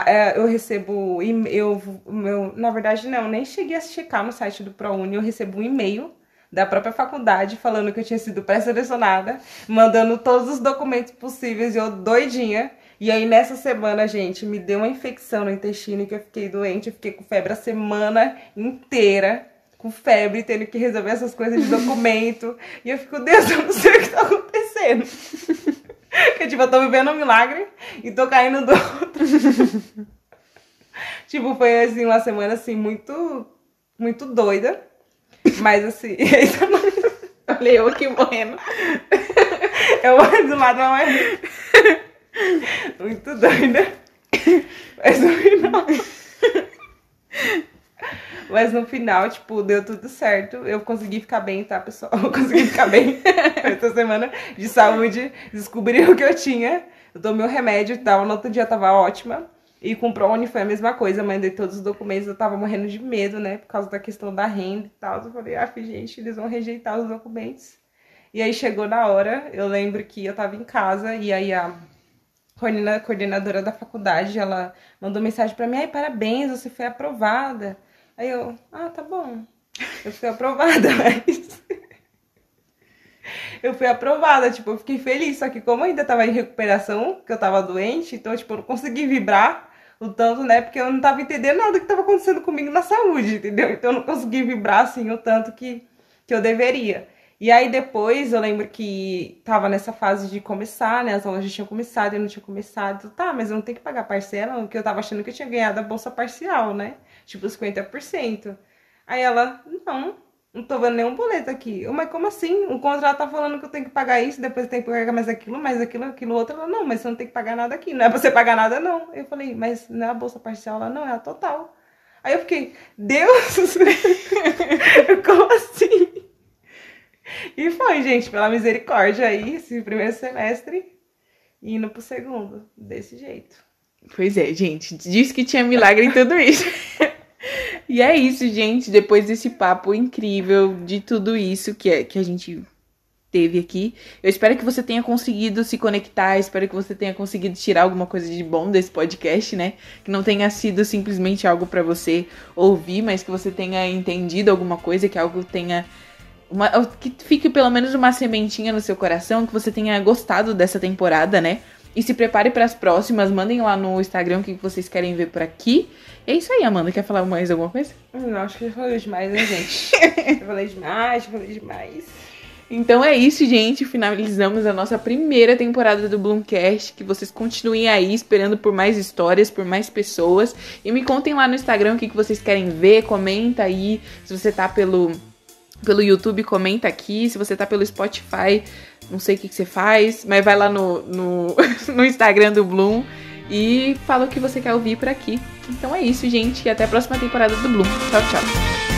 é, eu recebo eu, meu, na verdade não, nem cheguei a checar no site do ProUni, eu recebo um e-mail da própria faculdade falando que eu tinha sido pré-selecionada, mandando todos os documentos possíveis e eu doidinha. E aí nessa semana, gente, me deu uma infecção no intestino que eu fiquei doente, eu fiquei com febre a semana inteira com febre, tendo que resolver essas coisas de documento. e eu fico, Deus, eu não sei o que tá acontecendo. Porque, tipo, eu tô vivendo um milagre e tô caindo do outro. tipo, foi, assim, uma semana, assim, muito, muito doida. Mas, assim... Olha eu aqui morrendo. eu morro do lado, mas... muito doida. Mas no final... Mas no final, tipo, deu tudo certo. Eu consegui ficar bem, tá, pessoal? Eu consegui ficar bem essa semana de saúde. Descobri o que eu tinha. Eu tomei o remédio, tá? no outro dia tava ótima. E com o ProUni foi a mesma coisa, mandei todos os documentos, eu tava morrendo de medo, né? Por causa da questão da renda e tal. Eu falei, ah, gente, eles vão rejeitar os documentos. E aí chegou na hora, eu lembro que eu tava em casa e aí a coordenadora da faculdade, ela mandou mensagem para mim, ai, parabéns, você foi aprovada. Aí eu, ah, tá bom. Eu fui aprovada, mas. eu fui aprovada, tipo, eu fiquei feliz. Só que como eu ainda tava em recuperação, que eu tava doente, então, tipo, eu não consegui vibrar tanto, né? Porque eu não tava entendendo nada do que tava acontecendo comigo na saúde, entendeu? Então eu não consegui vibrar assim o tanto que, que eu deveria. E aí depois eu lembro que tava nessa fase de começar, né? As aulas já tinham começado, eu não tinha começado. Tá, mas eu não tenho que pagar parcela, porque eu tava achando que eu tinha ganhado a bolsa parcial, né? tipo 50%. Aí ela, não, não tô vendo nenhum boleto aqui. Eu, mas como assim? O contrato tá falando que eu tenho que pagar isso, depois tenho que pagar mais aquilo, mais aquilo, aquilo outro. Ela, não, mas você não tem que pagar nada aqui. Não é pra você pagar nada, não. Eu falei, mas não é a bolsa parcial? Ela, não, é a total. Aí eu fiquei, Deus! como assim? E foi, gente, pela misericórdia aí, esse primeiro semestre, indo pro segundo, desse jeito. Pois é, gente, disse que tinha milagre em tudo isso. E é isso, gente. Depois desse papo incrível de tudo isso que, é, que a gente teve aqui, eu espero que você tenha conseguido se conectar, espero que você tenha conseguido tirar alguma coisa de bom desse podcast, né? Que não tenha sido simplesmente algo para você ouvir, mas que você tenha entendido alguma coisa, que algo tenha uma, que fique pelo menos uma sementinha no seu coração, que você tenha gostado dessa temporada, né? E se prepare para as próximas. Mandem lá no Instagram o que vocês querem ver por aqui. É isso aí, Amanda. Quer falar mais alguma coisa? Não, acho que eu falei demais, né, gente? eu falei demais, eu falei demais. Então é isso, gente. Finalizamos a nossa primeira temporada do Bloomcast. Que vocês continuem aí esperando por mais histórias, por mais pessoas. E me contem lá no Instagram o que, que vocês querem ver. Comenta aí. Se você tá pelo, pelo YouTube, comenta aqui. Se você tá pelo Spotify, não sei o que, que você faz, mas vai lá no, no, no Instagram do Bloom e fala o que você quer ouvir por aqui. Então é isso, gente. E até a próxima temporada do Bloom. Tchau, tchau.